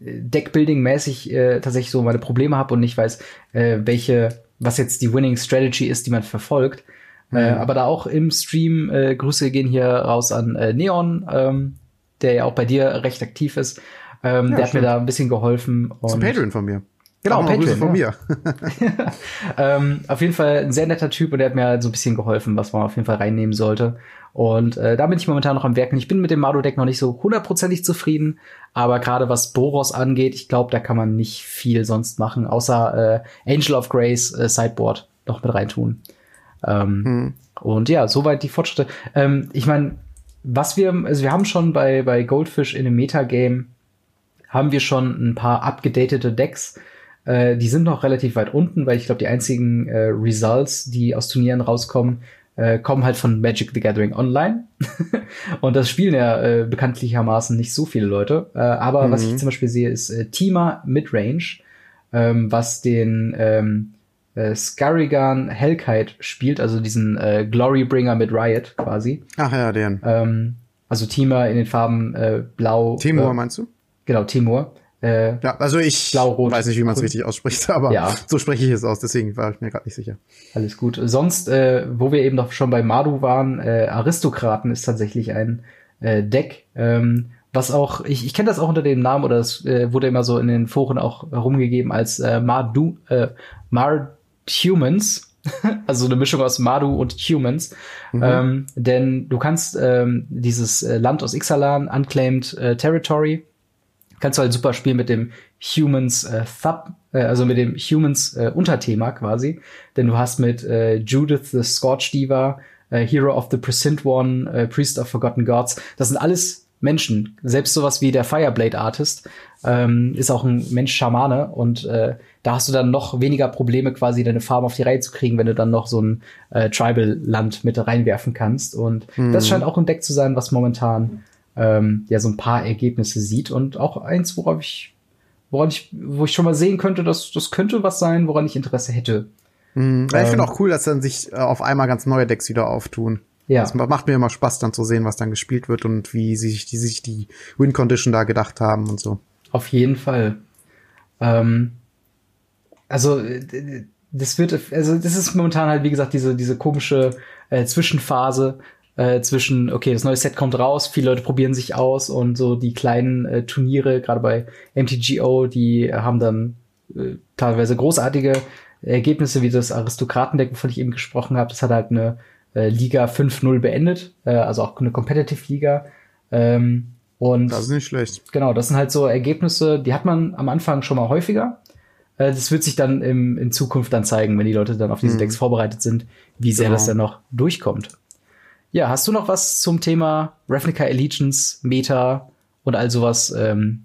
Deckbuilding-mäßig äh, tatsächlich so meine Probleme habe und nicht weiß, äh, welche, was jetzt die Winning Strategy ist, die man verfolgt. Äh, mhm. Äh, aber da auch im Stream, äh, Grüße gehen hier raus an äh, Neon, ähm, der ja auch bei dir recht aktiv ist. Ähm, ja, der hat mir da ein bisschen geholfen. Und Zum Patreon von mir. Genau, Patreon. von ja. mir. ähm, auf jeden Fall ein sehr netter Typ und der hat mir so ein bisschen geholfen, was man auf jeden Fall reinnehmen sollte. Und äh, da bin ich momentan noch am Werken. Ich bin mit dem Mardo-Deck noch nicht so hundertprozentig zufrieden, aber gerade was Boros angeht, ich glaube, da kann man nicht viel sonst machen, außer äh, Angel of Grace äh, Sideboard noch mit reintun. Ähm, hm. Und ja, soweit die Fortschritte. Ähm, ich meine, was wir, also wir haben schon bei, bei Goldfish in dem Metagame, haben wir schon ein paar abgedatete Decks. Äh, die sind noch relativ weit unten, weil ich glaube, die einzigen äh, Results, die aus Turnieren rauskommen, äh, kommen halt von Magic the Gathering Online. und das spielen ja äh, bekanntlichermaßen nicht so viele Leute. Äh, aber mhm. was ich zum Beispiel sehe, ist äh, Tima Midrange, ähm, was den ähm, äh, Scarrigan Hellkite spielt, also diesen äh, Glorybringer mit Riot quasi. Ach ja, den. Ähm, also Tima in den Farben äh, blau. Timur äh, meinst du? Genau, Timur. Äh, ja, also ich Blau, weiß nicht, wie man es richtig ausspricht, aber ja. so spreche ich es aus, deswegen war ich mir gerade nicht sicher. Alles gut. Sonst, äh, wo wir eben noch schon bei Madu waren, äh, Aristokraten ist tatsächlich ein äh, Deck, ähm, was auch, ich, ich kenne das auch unter dem Namen, oder es äh, wurde immer so in den Foren auch herumgegeben als äh, Madu, äh, Mar Humans. also eine Mischung aus Madu und Humans. Mhm. Ähm, denn du kannst ähm, dieses äh, Land aus Ixalan, Unclaimed äh, Territory, kannst du halt super spielen mit dem Humans äh, Thub, äh, also mit dem Humans äh, Unterthema quasi. Denn du hast mit äh, Judith the Scorch Diva, äh, Hero of the Present One, äh, Priest of Forgotten Gods. Das sind alles Menschen. Selbst sowas wie der Fireblade Artist ähm, ist auch ein Mensch-Schamane und äh, da hast du dann noch weniger Probleme, quasi deine Farben auf die Reihe zu kriegen, wenn du dann noch so ein äh, Tribal-Land mit reinwerfen kannst. Und mhm. das scheint auch ein Deck zu sein, was momentan ähm, ja so ein paar Ergebnisse sieht und auch eins, worauf ich, woran ich, wo ich schon mal sehen könnte, dass das könnte was sein, woran ich Interesse hätte. Mhm. Ja, ich finde ähm, auch cool, dass dann sich äh, auf einmal ganz neue Decks wieder auftun. Ja. Das macht mir immer Spaß, dann zu sehen, was dann gespielt wird und wie sich die, sich die Win Condition da gedacht haben und so. Auf jeden Fall. Ähm, also das wird, also das ist momentan halt wie gesagt diese diese komische äh, Zwischenphase, äh, zwischen, okay, das neue Set kommt raus, viele Leute probieren sich aus und so die kleinen äh, Turniere, gerade bei MTGO, die haben dann äh, teilweise großartige Ergebnisse, wie das Aristokratendeck, wovon ich eben gesprochen habe. Das hat halt eine äh, Liga 5-0 beendet, äh, also auch eine Competitive Liga. Ähm, und das ist nicht schlecht. Genau, das sind halt so Ergebnisse, die hat man am Anfang schon mal häufiger. Äh, das wird sich dann im, in Zukunft dann zeigen, wenn die Leute dann auf diese mhm. Decks vorbereitet sind, wie sehr genau. das dann noch durchkommt. Ja, hast du noch was zum Thema Ravnica Allegiance, Meta und all sowas, ähm,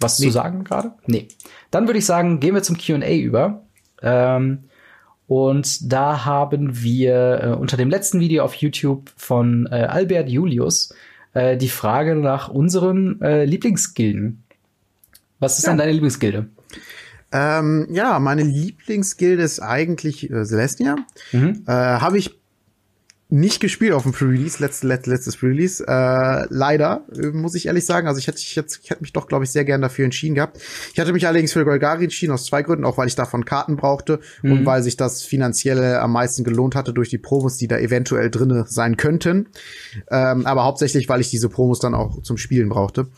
was nee. zu sagen gerade? Nee. Dann würde ich sagen, gehen wir zum Q&A über. Ähm, und da haben wir äh, unter dem letzten Video auf YouTube von äh, Albert Julius äh, die Frage nach unseren äh, Lieblingsgilden. Was ist ja. denn deine Lieblingsgilde? Ähm, ja, meine Lieblingsgilde ist eigentlich äh, Celestia. Mhm. Äh, Habe ich nicht gespielt auf dem Pre-Release, letztes, letztes Pre-Release. Äh, leider, äh, muss ich ehrlich sagen. Also ich hätte, ich hätte, ich hätte mich doch, glaube ich, sehr gern dafür entschieden gehabt. Ich hatte mich allerdings für Golgari entschieden, aus zwei Gründen. Auch weil ich davon Karten brauchte mhm. und weil sich das finanzielle am meisten gelohnt hatte durch die Promos, die da eventuell drinne sein könnten. Ähm, aber hauptsächlich, weil ich diese Promos dann auch zum Spielen brauchte.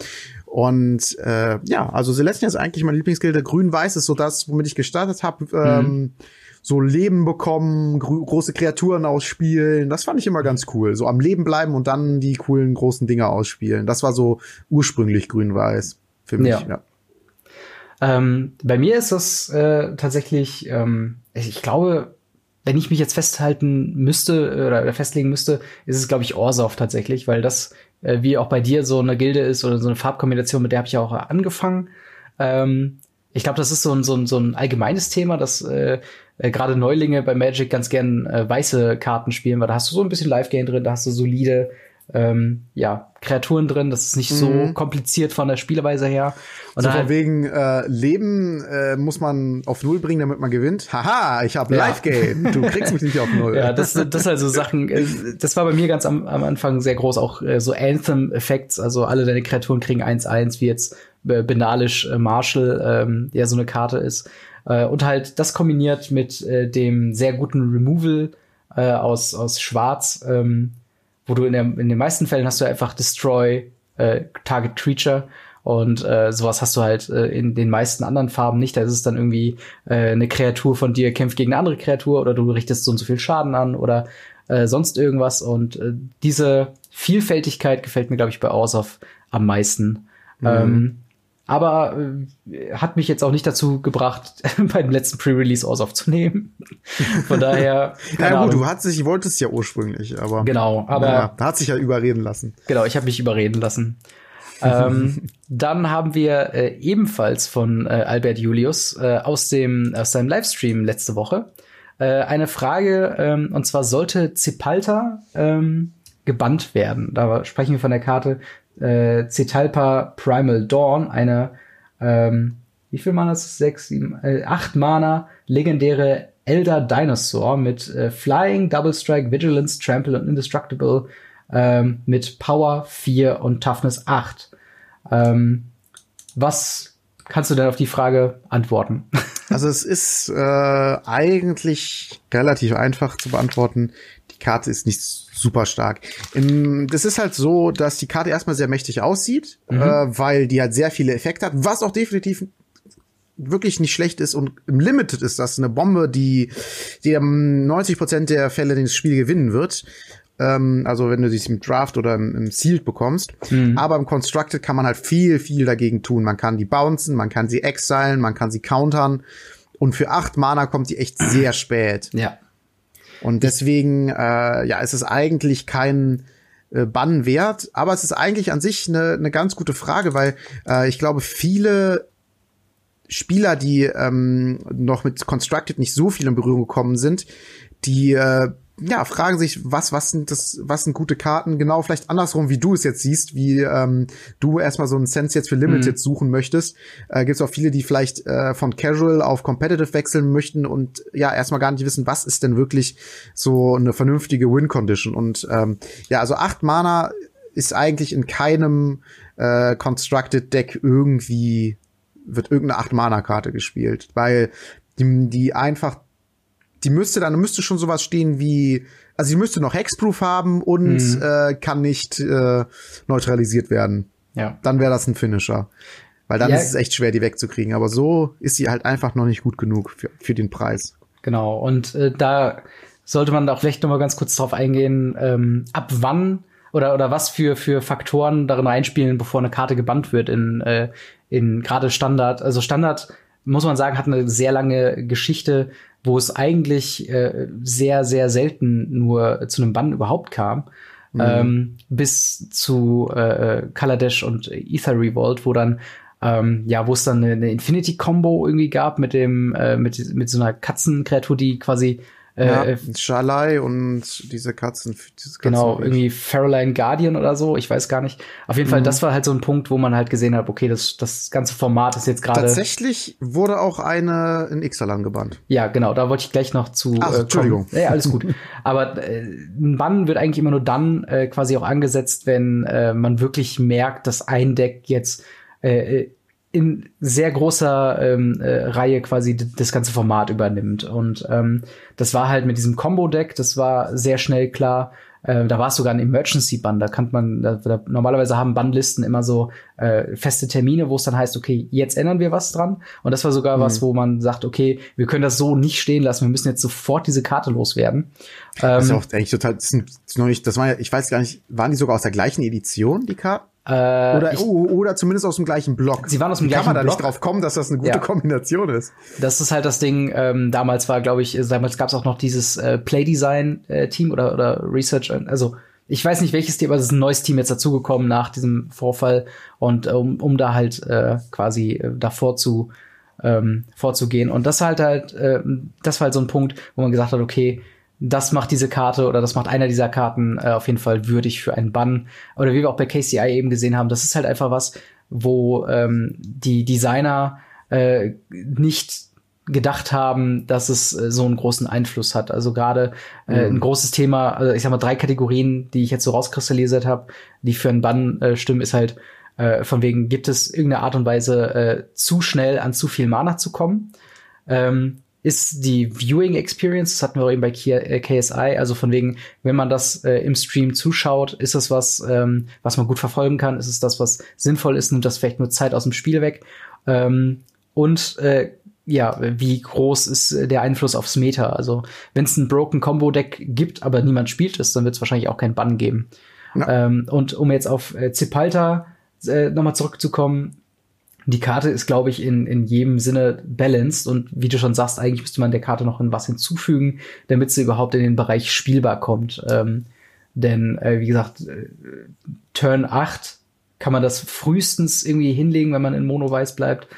Und äh, ja, also Celestia ist eigentlich mein Lieblingsgilde. Grün-Weiß ist so das, womit ich gestartet habe. Ähm, mhm so Leben bekommen, große Kreaturen ausspielen. Das fand ich immer ganz cool. So am Leben bleiben und dann die coolen großen Dinge ausspielen. Das war so ursprünglich grün-weiß für mich. Ja. ja. Ähm, bei mir ist das äh, tatsächlich, ähm, ich glaube, wenn ich mich jetzt festhalten müsste oder festlegen müsste, ist es, glaube ich, Orsov tatsächlich, weil das, äh, wie auch bei dir, so eine Gilde ist oder so eine Farbkombination, mit der habe ich ja auch angefangen. Ähm, ich glaube, das ist so ein, so ein, so ein allgemeines Thema, dass äh, äh, gerade Neulinge bei Magic ganz gern äh, weiße Karten spielen, weil da hast du so ein bisschen Live-Game drin, da hast du solide ähm, ja, Kreaturen drin. Das ist nicht mhm. so kompliziert von der Spielweise her. Und so von wegen äh, Leben äh, muss man auf Null bringen, damit man gewinnt. Haha, ich habe ja. Live-Game. Du kriegst mich nicht auf Null. Ja, das, das also Sachen, äh, das war bei mir ganz am, am Anfang sehr groß, auch äh, so Anthem-Effekts, also alle deine Kreaturen kriegen 1-1, wie jetzt Benalisch äh, Marshall, ähm, ja so eine Karte ist. Äh, und halt das kombiniert mit äh, dem sehr guten Removal äh, aus, aus Schwarz, ähm, wo du in, der, in den meisten Fällen hast du einfach Destroy äh, Target Creature und äh, sowas hast du halt äh, in den meisten anderen Farben nicht. Da ist es dann irgendwie äh, eine Kreatur von dir kämpft gegen eine andere Kreatur oder du richtest so und so viel Schaden an oder äh, sonst irgendwas. Und äh, diese Vielfältigkeit gefällt mir, glaube ich, bei Ausof am meisten. Mhm. Ähm, aber äh, hat mich jetzt auch nicht dazu gebracht, beim letzten Pre-Release aus aufzunehmen. Von daher. ja gut, du hattest, ich wolltest ja ursprünglich, aber. Genau, aber. Ja, hat sich ja überreden lassen. Genau, ich habe mich überreden lassen. ähm, dann haben wir äh, ebenfalls von äh, Albert Julius äh, aus dem aus seinem Livestream letzte Woche äh, eine Frage ähm, und zwar sollte Zipalta ähm, gebannt werden. Da sprechen wir von der Karte äh, Cetalpa Primal Dawn, eine, ähm, wie viel Mana ist das? Sechs, sieben, äh, acht Mana legendäre Elder Dinosaur mit äh, Flying, Double Strike, Vigilance, Trample und Indestructible ähm, mit Power 4 und Toughness 8. Ähm, was kannst du denn auf die Frage antworten? Also es ist äh, eigentlich relativ einfach zu beantworten. Die Karte ist nicht super stark. Das ist halt so, dass die Karte erstmal sehr mächtig aussieht, mhm. äh, weil die halt sehr viele Effekte hat, was auch definitiv wirklich nicht schlecht ist und im Limited ist das eine Bombe, die, die 90 Prozent der Fälle das Spiel gewinnen wird. Ähm, also wenn du sie im Draft oder im, im Sealed bekommst. Mhm. Aber im Constructed kann man halt viel, viel dagegen tun. Man kann die bouncen, man kann sie exilen, man kann sie countern. Und für acht Mana kommt die echt sehr spät. Ja. Und deswegen, äh, ja, ist es eigentlich kein äh, Bann wert, aber es ist eigentlich an sich eine, eine ganz gute Frage, weil äh, ich glaube, viele Spieler, die ähm, noch mit Constructed nicht so viel in Berührung gekommen sind, die äh, ja, fragen sich, was, was sind das, was sind gute Karten? Genau, vielleicht andersrum, wie du es jetzt siehst, wie ähm, du erstmal so einen Sense jetzt für Limited mhm. suchen möchtest. Äh, Gibt es auch viele, die vielleicht äh, von Casual auf Competitive wechseln möchten und ja, erstmal gar nicht wissen, was ist denn wirklich so eine vernünftige Win-Condition. Und ähm, ja, also acht Mana ist eigentlich in keinem äh, Constructed Deck irgendwie wird irgendeine acht Mana Karte gespielt, weil die, die einfach die müsste dann müsste schon sowas stehen wie, also sie müsste noch Hexproof haben und mhm. äh, kann nicht äh, neutralisiert werden. Ja. Dann wäre das ein Finisher. Weil dann ja. ist es echt schwer, die wegzukriegen. Aber so ist sie halt einfach noch nicht gut genug für, für den Preis. Genau. Und äh, da sollte man auch vielleicht noch mal ganz kurz drauf eingehen, ähm, ab wann oder oder was für für Faktoren darin reinspielen, bevor eine Karte gebannt wird in äh, in gerade Standard. Also Standard muss man sagen, hat eine sehr lange Geschichte, wo es eigentlich äh, sehr, sehr selten nur zu einem Bann überhaupt kam. Mhm. Ähm, bis zu äh, äh Kaladesh und Ether Revolt, wo dann ähm, ja, wo es dann eine, eine Infinity-Combo irgendwie gab mit dem, äh, mit, mit so einer Katzenkreatur, die quasi ja, äh, Schalai und diese Katzen. Diese Katzen genau, irgendwie Faroline Guardian oder so, ich weiß gar nicht. Auf jeden Fall, mhm. das war halt so ein Punkt, wo man halt gesehen hat, okay, das, das ganze Format ist jetzt gerade. Tatsächlich wurde auch eine in Ixalan gebannt. Ja, genau, da wollte ich gleich noch zu. Ach, äh, Entschuldigung. Ja, alles gut. Aber äh, ein Bann wird eigentlich immer nur dann äh, quasi auch angesetzt, wenn äh, man wirklich merkt, dass ein Deck jetzt äh, äh in sehr großer ähm, äh, Reihe quasi das ganze Format übernimmt. Und ähm, das war halt mit diesem Combo-Deck, das war sehr schnell klar. Äh, da war es sogar ein Emergency-Band. Da kann man, da, da, normalerweise haben Bandlisten immer so äh, feste Termine, wo es dann heißt, okay, jetzt ändern wir was dran. Und das war sogar mhm. was, wo man sagt, okay, wir können das so nicht stehen lassen, wir müssen jetzt sofort diese Karte loswerden. Das ist ähm, auch eigentlich total, das, sind, das, noch nicht, das war ja, ich weiß gar nicht, waren die sogar aus der gleichen Edition, die Karten? Äh, oder, ich, oh, oder zumindest aus dem gleichen Block. Sie waren aus dem Wie gleichen kann man da Block? nicht drauf kommen, dass das eine gute ja. Kombination ist. Das ist halt das Ding. Ähm, damals war, glaube ich, damals gab es auch noch dieses äh, Playdesign-Team äh, oder, oder Research. Also ich weiß nicht welches Team, aber es ist ein neues Team jetzt dazugekommen nach diesem Vorfall und um, um da halt äh, quasi äh, davor zu ähm, vorzugehen. Und das halt halt, äh, das war halt so ein Punkt, wo man gesagt hat, okay, das macht diese Karte oder das macht einer dieser Karten äh, auf jeden Fall würdig für einen Bann. Oder wie wir auch bei KCI eben gesehen haben, das ist halt einfach was, wo ähm, die Designer äh, nicht gedacht haben, dass es äh, so einen großen Einfluss hat. Also gerade äh, mhm. ein großes Thema, also ich sag mal drei Kategorien, die ich jetzt so rauskristallisiert habe, die für einen Bann äh, stimmen, ist halt äh, von wegen, gibt es irgendeine Art und Weise, äh, zu schnell an zu viel Mana zu kommen? Ähm, ist die Viewing Experience, das hatten wir auch eben bei KSI, äh, also von wegen, wenn man das äh, im Stream zuschaut, ist das was, ähm, was man gut verfolgen kann, ist es das, was sinnvoll ist, nimmt das vielleicht nur Zeit aus dem Spiel weg. Ähm, und äh, ja, wie groß ist äh, der Einfluss aufs Meta? Also, wenn es ein Broken Combo Deck gibt, aber niemand spielt es, dann wird es wahrscheinlich auch keinen Bann geben. Ja. Ähm, und um jetzt auf äh, Zipalta äh, nochmal zurückzukommen, die Karte ist, glaube ich, in, in jedem Sinne balanced und wie du schon sagst, eigentlich müsste man der Karte noch was hinzufügen, damit sie überhaupt in den Bereich spielbar kommt. Ähm, denn, äh, wie gesagt, äh, Turn 8 kann man das frühestens irgendwie hinlegen, wenn man in Mono-Weiß bleibt.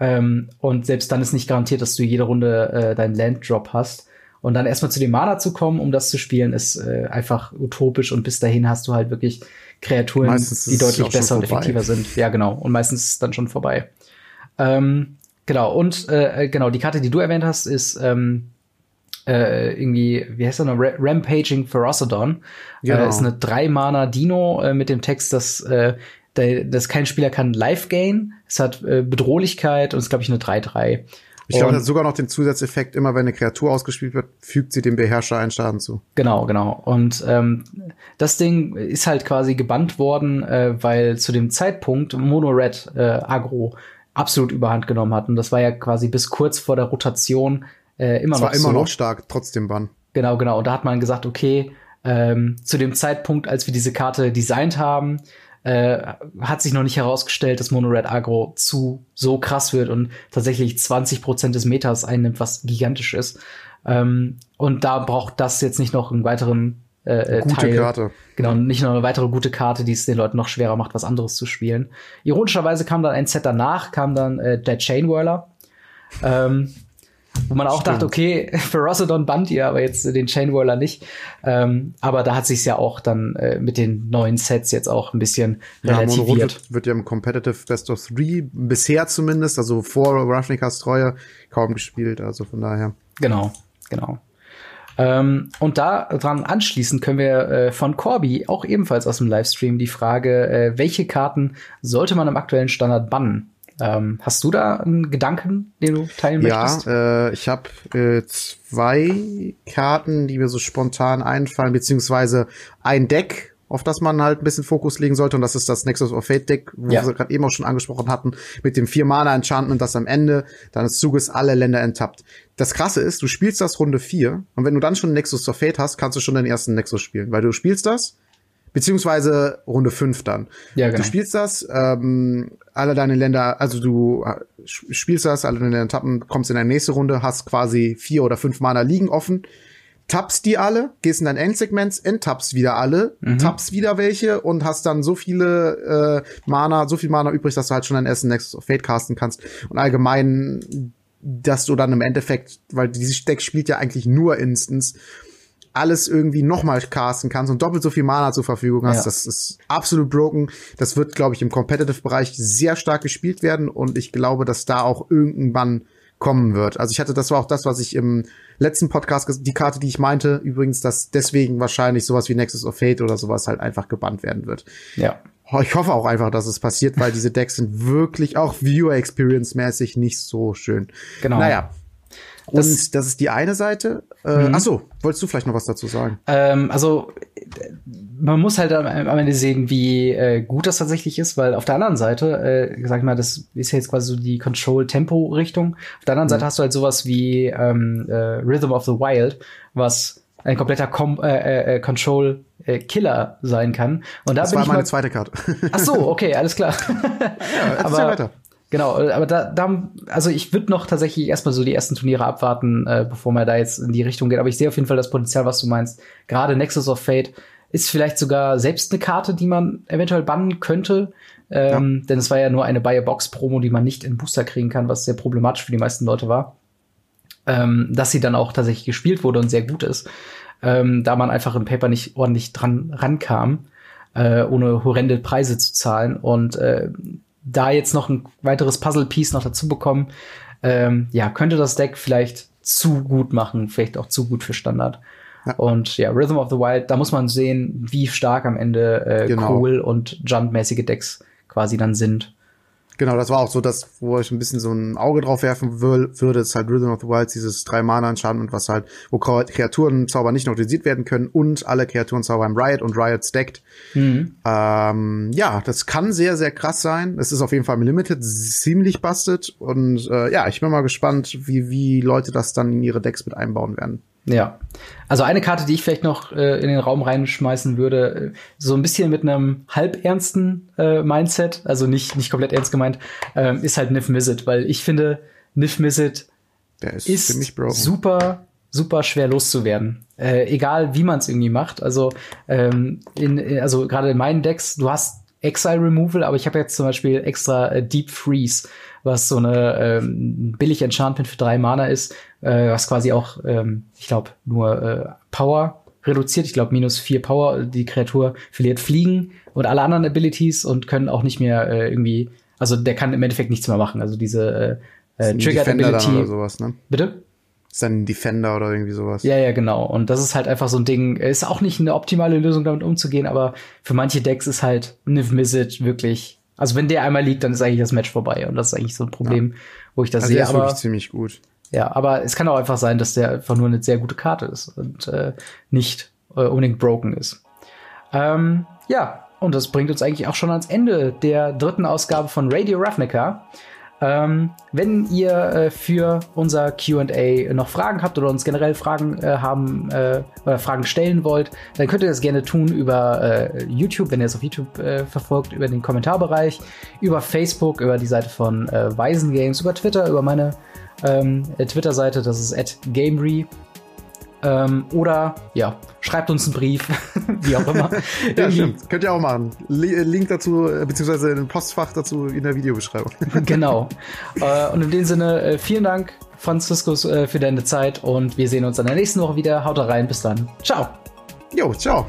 Ähm, und selbst dann ist nicht garantiert, dass du jede Runde äh, deinen Land-Drop hast. Und dann erstmal zu dem Mana zu kommen, um das zu spielen, ist äh, einfach utopisch. Und bis dahin hast du halt wirklich Kreaturen, meistens die deutlich besser und effektiver sind. Ja, genau. Und meistens ist es dann schon vorbei. Ähm, genau. Und äh, genau, die Karte, die du erwähnt hast, ist ähm, äh, irgendwie, wie heißt er noch? Rampaging Ferocidon. Genau. Äh, ist eine drei Mana Dino äh, mit dem Text, dass äh, dass kein Spieler kann Life gain. Es hat äh, Bedrohlichkeit und es ist, glaube ich, eine 3-3. Ich glaube, es hat sogar noch den Zusatzeffekt, immer wenn eine Kreatur ausgespielt wird, fügt sie dem Beherrscher einen Schaden zu. Genau, genau. Und ähm, das Ding ist halt quasi gebannt worden, äh, weil zu dem Zeitpunkt Mono Red äh, Agro absolut überhand genommen hat. Und das war ja quasi bis kurz vor der Rotation äh, immer das noch. war immer so. noch stark, trotzdem Bann. Genau, genau. Und da hat man gesagt, okay, ähm, zu dem Zeitpunkt, als wir diese Karte designt haben, äh, hat sich noch nicht herausgestellt, dass Mono Red Agro zu so krass wird und tatsächlich 20 Prozent des Metas einnimmt, was gigantisch ist. Ähm, und da braucht das jetzt nicht noch einen weiteren äh, äh gute Teil. Karte. Genau, nicht noch eine weitere gute Karte, die es den Leuten noch schwerer macht, was anderes zu spielen. Ironischerweise kam dann ein Set danach, kam dann äh, der Chain Whirler. Ähm, wo man auch Stimmt. dachte, okay, Ferocidon band ihr, aber jetzt den Chainwaller nicht. Ähm, aber da hat sich ja auch dann äh, mit den neuen Sets jetzt auch ein bisschen ja, relativiert. Wird, wird ja im Competitive Best of Three bisher zumindest, also vor Ravnikas Treue, kaum gespielt. Also von daher. Genau, genau. Ähm, und daran anschließend können wir äh, von Corby auch ebenfalls aus dem Livestream die Frage, äh, welche Karten sollte man im aktuellen Standard bannen? Ähm, hast du da einen Gedanken, den du teilen ja, möchtest? Ja, äh, ich habe äh, zwei Karten, die mir so spontan einfallen, beziehungsweise ein Deck, auf das man halt ein bisschen Fokus legen sollte. Und das ist das Nexus of Fate Deck, wo ja. wir gerade eben auch schon angesprochen hatten, mit dem vier Mana Enchantment, das am Ende deines Zuges alle Länder enttappt. Das krasse ist, du spielst das Runde vier und wenn du dann schon Nexus of Fate hast, kannst du schon den ersten Nexus spielen, weil du spielst das, beziehungsweise Runde 5 dann. Ja, genau. Du spielst das, ähm, alle deine Länder, also du äh, spielst das, alle deine Etappen, kommst in deine nächste Runde, hast quasi vier oder fünf Mana liegen offen, tappst die alle, gehst in dein Endsegment, enttappst wieder alle, mhm. tappst wieder welche und hast dann so viele äh, Mana, so viel Mana übrig, dass du halt schon dein ersten Nexus of Fate casten kannst und allgemein dass du dann im Endeffekt, weil dieses Deck spielt ja eigentlich nur Instance, alles irgendwie nochmal casten kannst und doppelt so viel Mana zur Verfügung hast. Ja. Das ist absolut broken. Das wird, glaube ich, im Competitive-Bereich sehr stark gespielt werden und ich glaube, dass da auch irgendwann kommen wird. Also ich hatte, das war auch das, was ich im letzten Podcast, die Karte, die ich meinte, übrigens, dass deswegen wahrscheinlich sowas wie Nexus of Fate oder sowas halt einfach gebannt werden wird. Ja. Ich hoffe auch einfach, dass es passiert, weil diese Decks sind wirklich auch Viewer Experience mäßig nicht so schön. Genau. Naja, und das, das ist die eine Seite. Äh, mhm. Achso, wolltest du vielleicht noch was dazu sagen? Ähm, also man muss halt am, Ende sehen, wie äh, gut das tatsächlich ist, weil auf der anderen Seite, äh, sag ich mal, das ist jetzt quasi so die Control-Tempo-Richtung. Auf der anderen mhm. Seite hast du halt sowas wie ähm, äh, Rhythm of the Wild, was ein kompletter Com äh, äh, äh Control äh, Killer sein kann. Und da das bin war ich meine zweite Karte. Ach so, okay, alles klar. ja, aber weiter. Genau, aber da, da also ich würde noch tatsächlich erstmal so die ersten Turniere abwarten, äh, bevor man da jetzt in die Richtung geht. Aber ich sehe auf jeden Fall das Potenzial, was du meinst. Gerade Nexus of Fate ist vielleicht sogar selbst eine Karte, die man eventuell bannen könnte. Ähm, ja. Denn es war ja nur eine Buy-a-Box-Promo, die man nicht in Booster kriegen kann, was sehr problematisch für die meisten Leute war. Ähm, dass sie dann auch tatsächlich gespielt wurde und sehr gut ist. ähm, da man einfach im Paper nicht ordentlich dran rankam, äh, ohne horrende Preise zu zahlen. Und äh, da jetzt noch ein weiteres Puzzle-Piece noch dazu bekommen, ähm, ja, könnte das Deck vielleicht zu gut machen, vielleicht auch zu gut für Standard. Ja. Und ja, Rhythm of the Wild, da muss man sehen, wie stark am Ende äh, genau. Cool und Jump-mäßige Decks quasi dann sind. Genau, das war auch so das, wo ich ein bisschen so ein Auge drauf werfen würde, ist halt Rhythm of the Wild, dieses drei Mana und was halt, wo Kreaturenzauber nicht notiziert werden können und alle Kreaturenzauber im Riot und Riot stackt. Mhm. Ähm, ja, das kann sehr, sehr krass sein. Es ist auf jeden Fall im Limited ziemlich busted und äh, ja, ich bin mal gespannt, wie, wie Leute das dann in ihre Decks mit einbauen werden. Ja. Also eine Karte, die ich vielleicht noch äh, in den Raum reinschmeißen würde, äh, so ein bisschen mit einem halbernsten äh, Mindset, also nicht, nicht komplett ernst gemeint, äh, ist halt Niff Mizzet, weil ich finde, Niff Mizzet ist, ist super, super schwer loszuwerden. Äh, egal wie man es irgendwie macht. Also, ähm, in, also gerade in meinen Decks, du hast Exile Removal, aber ich habe jetzt zum Beispiel extra äh, Deep Freeze, was so eine ähm, billig Enchantment für drei Mana ist, äh, was quasi auch, ähm, ich glaube, nur äh, Power reduziert. Ich glaube, minus vier Power. Die Kreatur verliert Fliegen und alle anderen Abilities und können auch nicht mehr äh, irgendwie, also der kann im Endeffekt nichts mehr machen. Also diese äh, äh, Trigger Ability. Oder sowas, ne? Bitte? Ist dann ein Defender oder irgendwie sowas. Ja, ja, genau. Und das ist halt einfach so ein Ding. Ist auch nicht eine optimale Lösung, damit umzugehen, aber für manche Decks ist halt Niv Mizzet wirklich. Also wenn der einmal liegt, dann ist eigentlich das Match vorbei. Und das ist eigentlich so ein Problem, ja. wo ich das also sehe. Der ist aber, wirklich ziemlich gut. Ja, aber es kann auch einfach sein, dass der einfach nur eine sehr gute Karte ist und äh, nicht äh, unbedingt broken ist. Ähm, ja, und das bringt uns eigentlich auch schon ans Ende der dritten Ausgabe von Radio Ravnica. Ähm, wenn ihr äh, für unser QA noch Fragen habt oder uns generell Fragen äh, haben äh, oder Fragen stellen wollt, dann könnt ihr das gerne tun über äh, YouTube, wenn ihr es auf YouTube äh, verfolgt, über den Kommentarbereich, über Facebook, über die Seite von äh, Weisen Games, über Twitter, über meine ähm, Twitter-Seite, das ist at Gamery. Ähm, oder ja, schreibt uns einen Brief, wie auch immer. ja, stimmt. Könnt ihr auch machen. Link dazu, äh, beziehungsweise ein Postfach dazu in der Videobeschreibung. genau. Äh, und in dem Sinne, äh, vielen Dank, Franziskus, äh, für deine Zeit und wir sehen uns in der nächsten Woche wieder. Haut rein, bis dann. Ciao. Jo, ciao.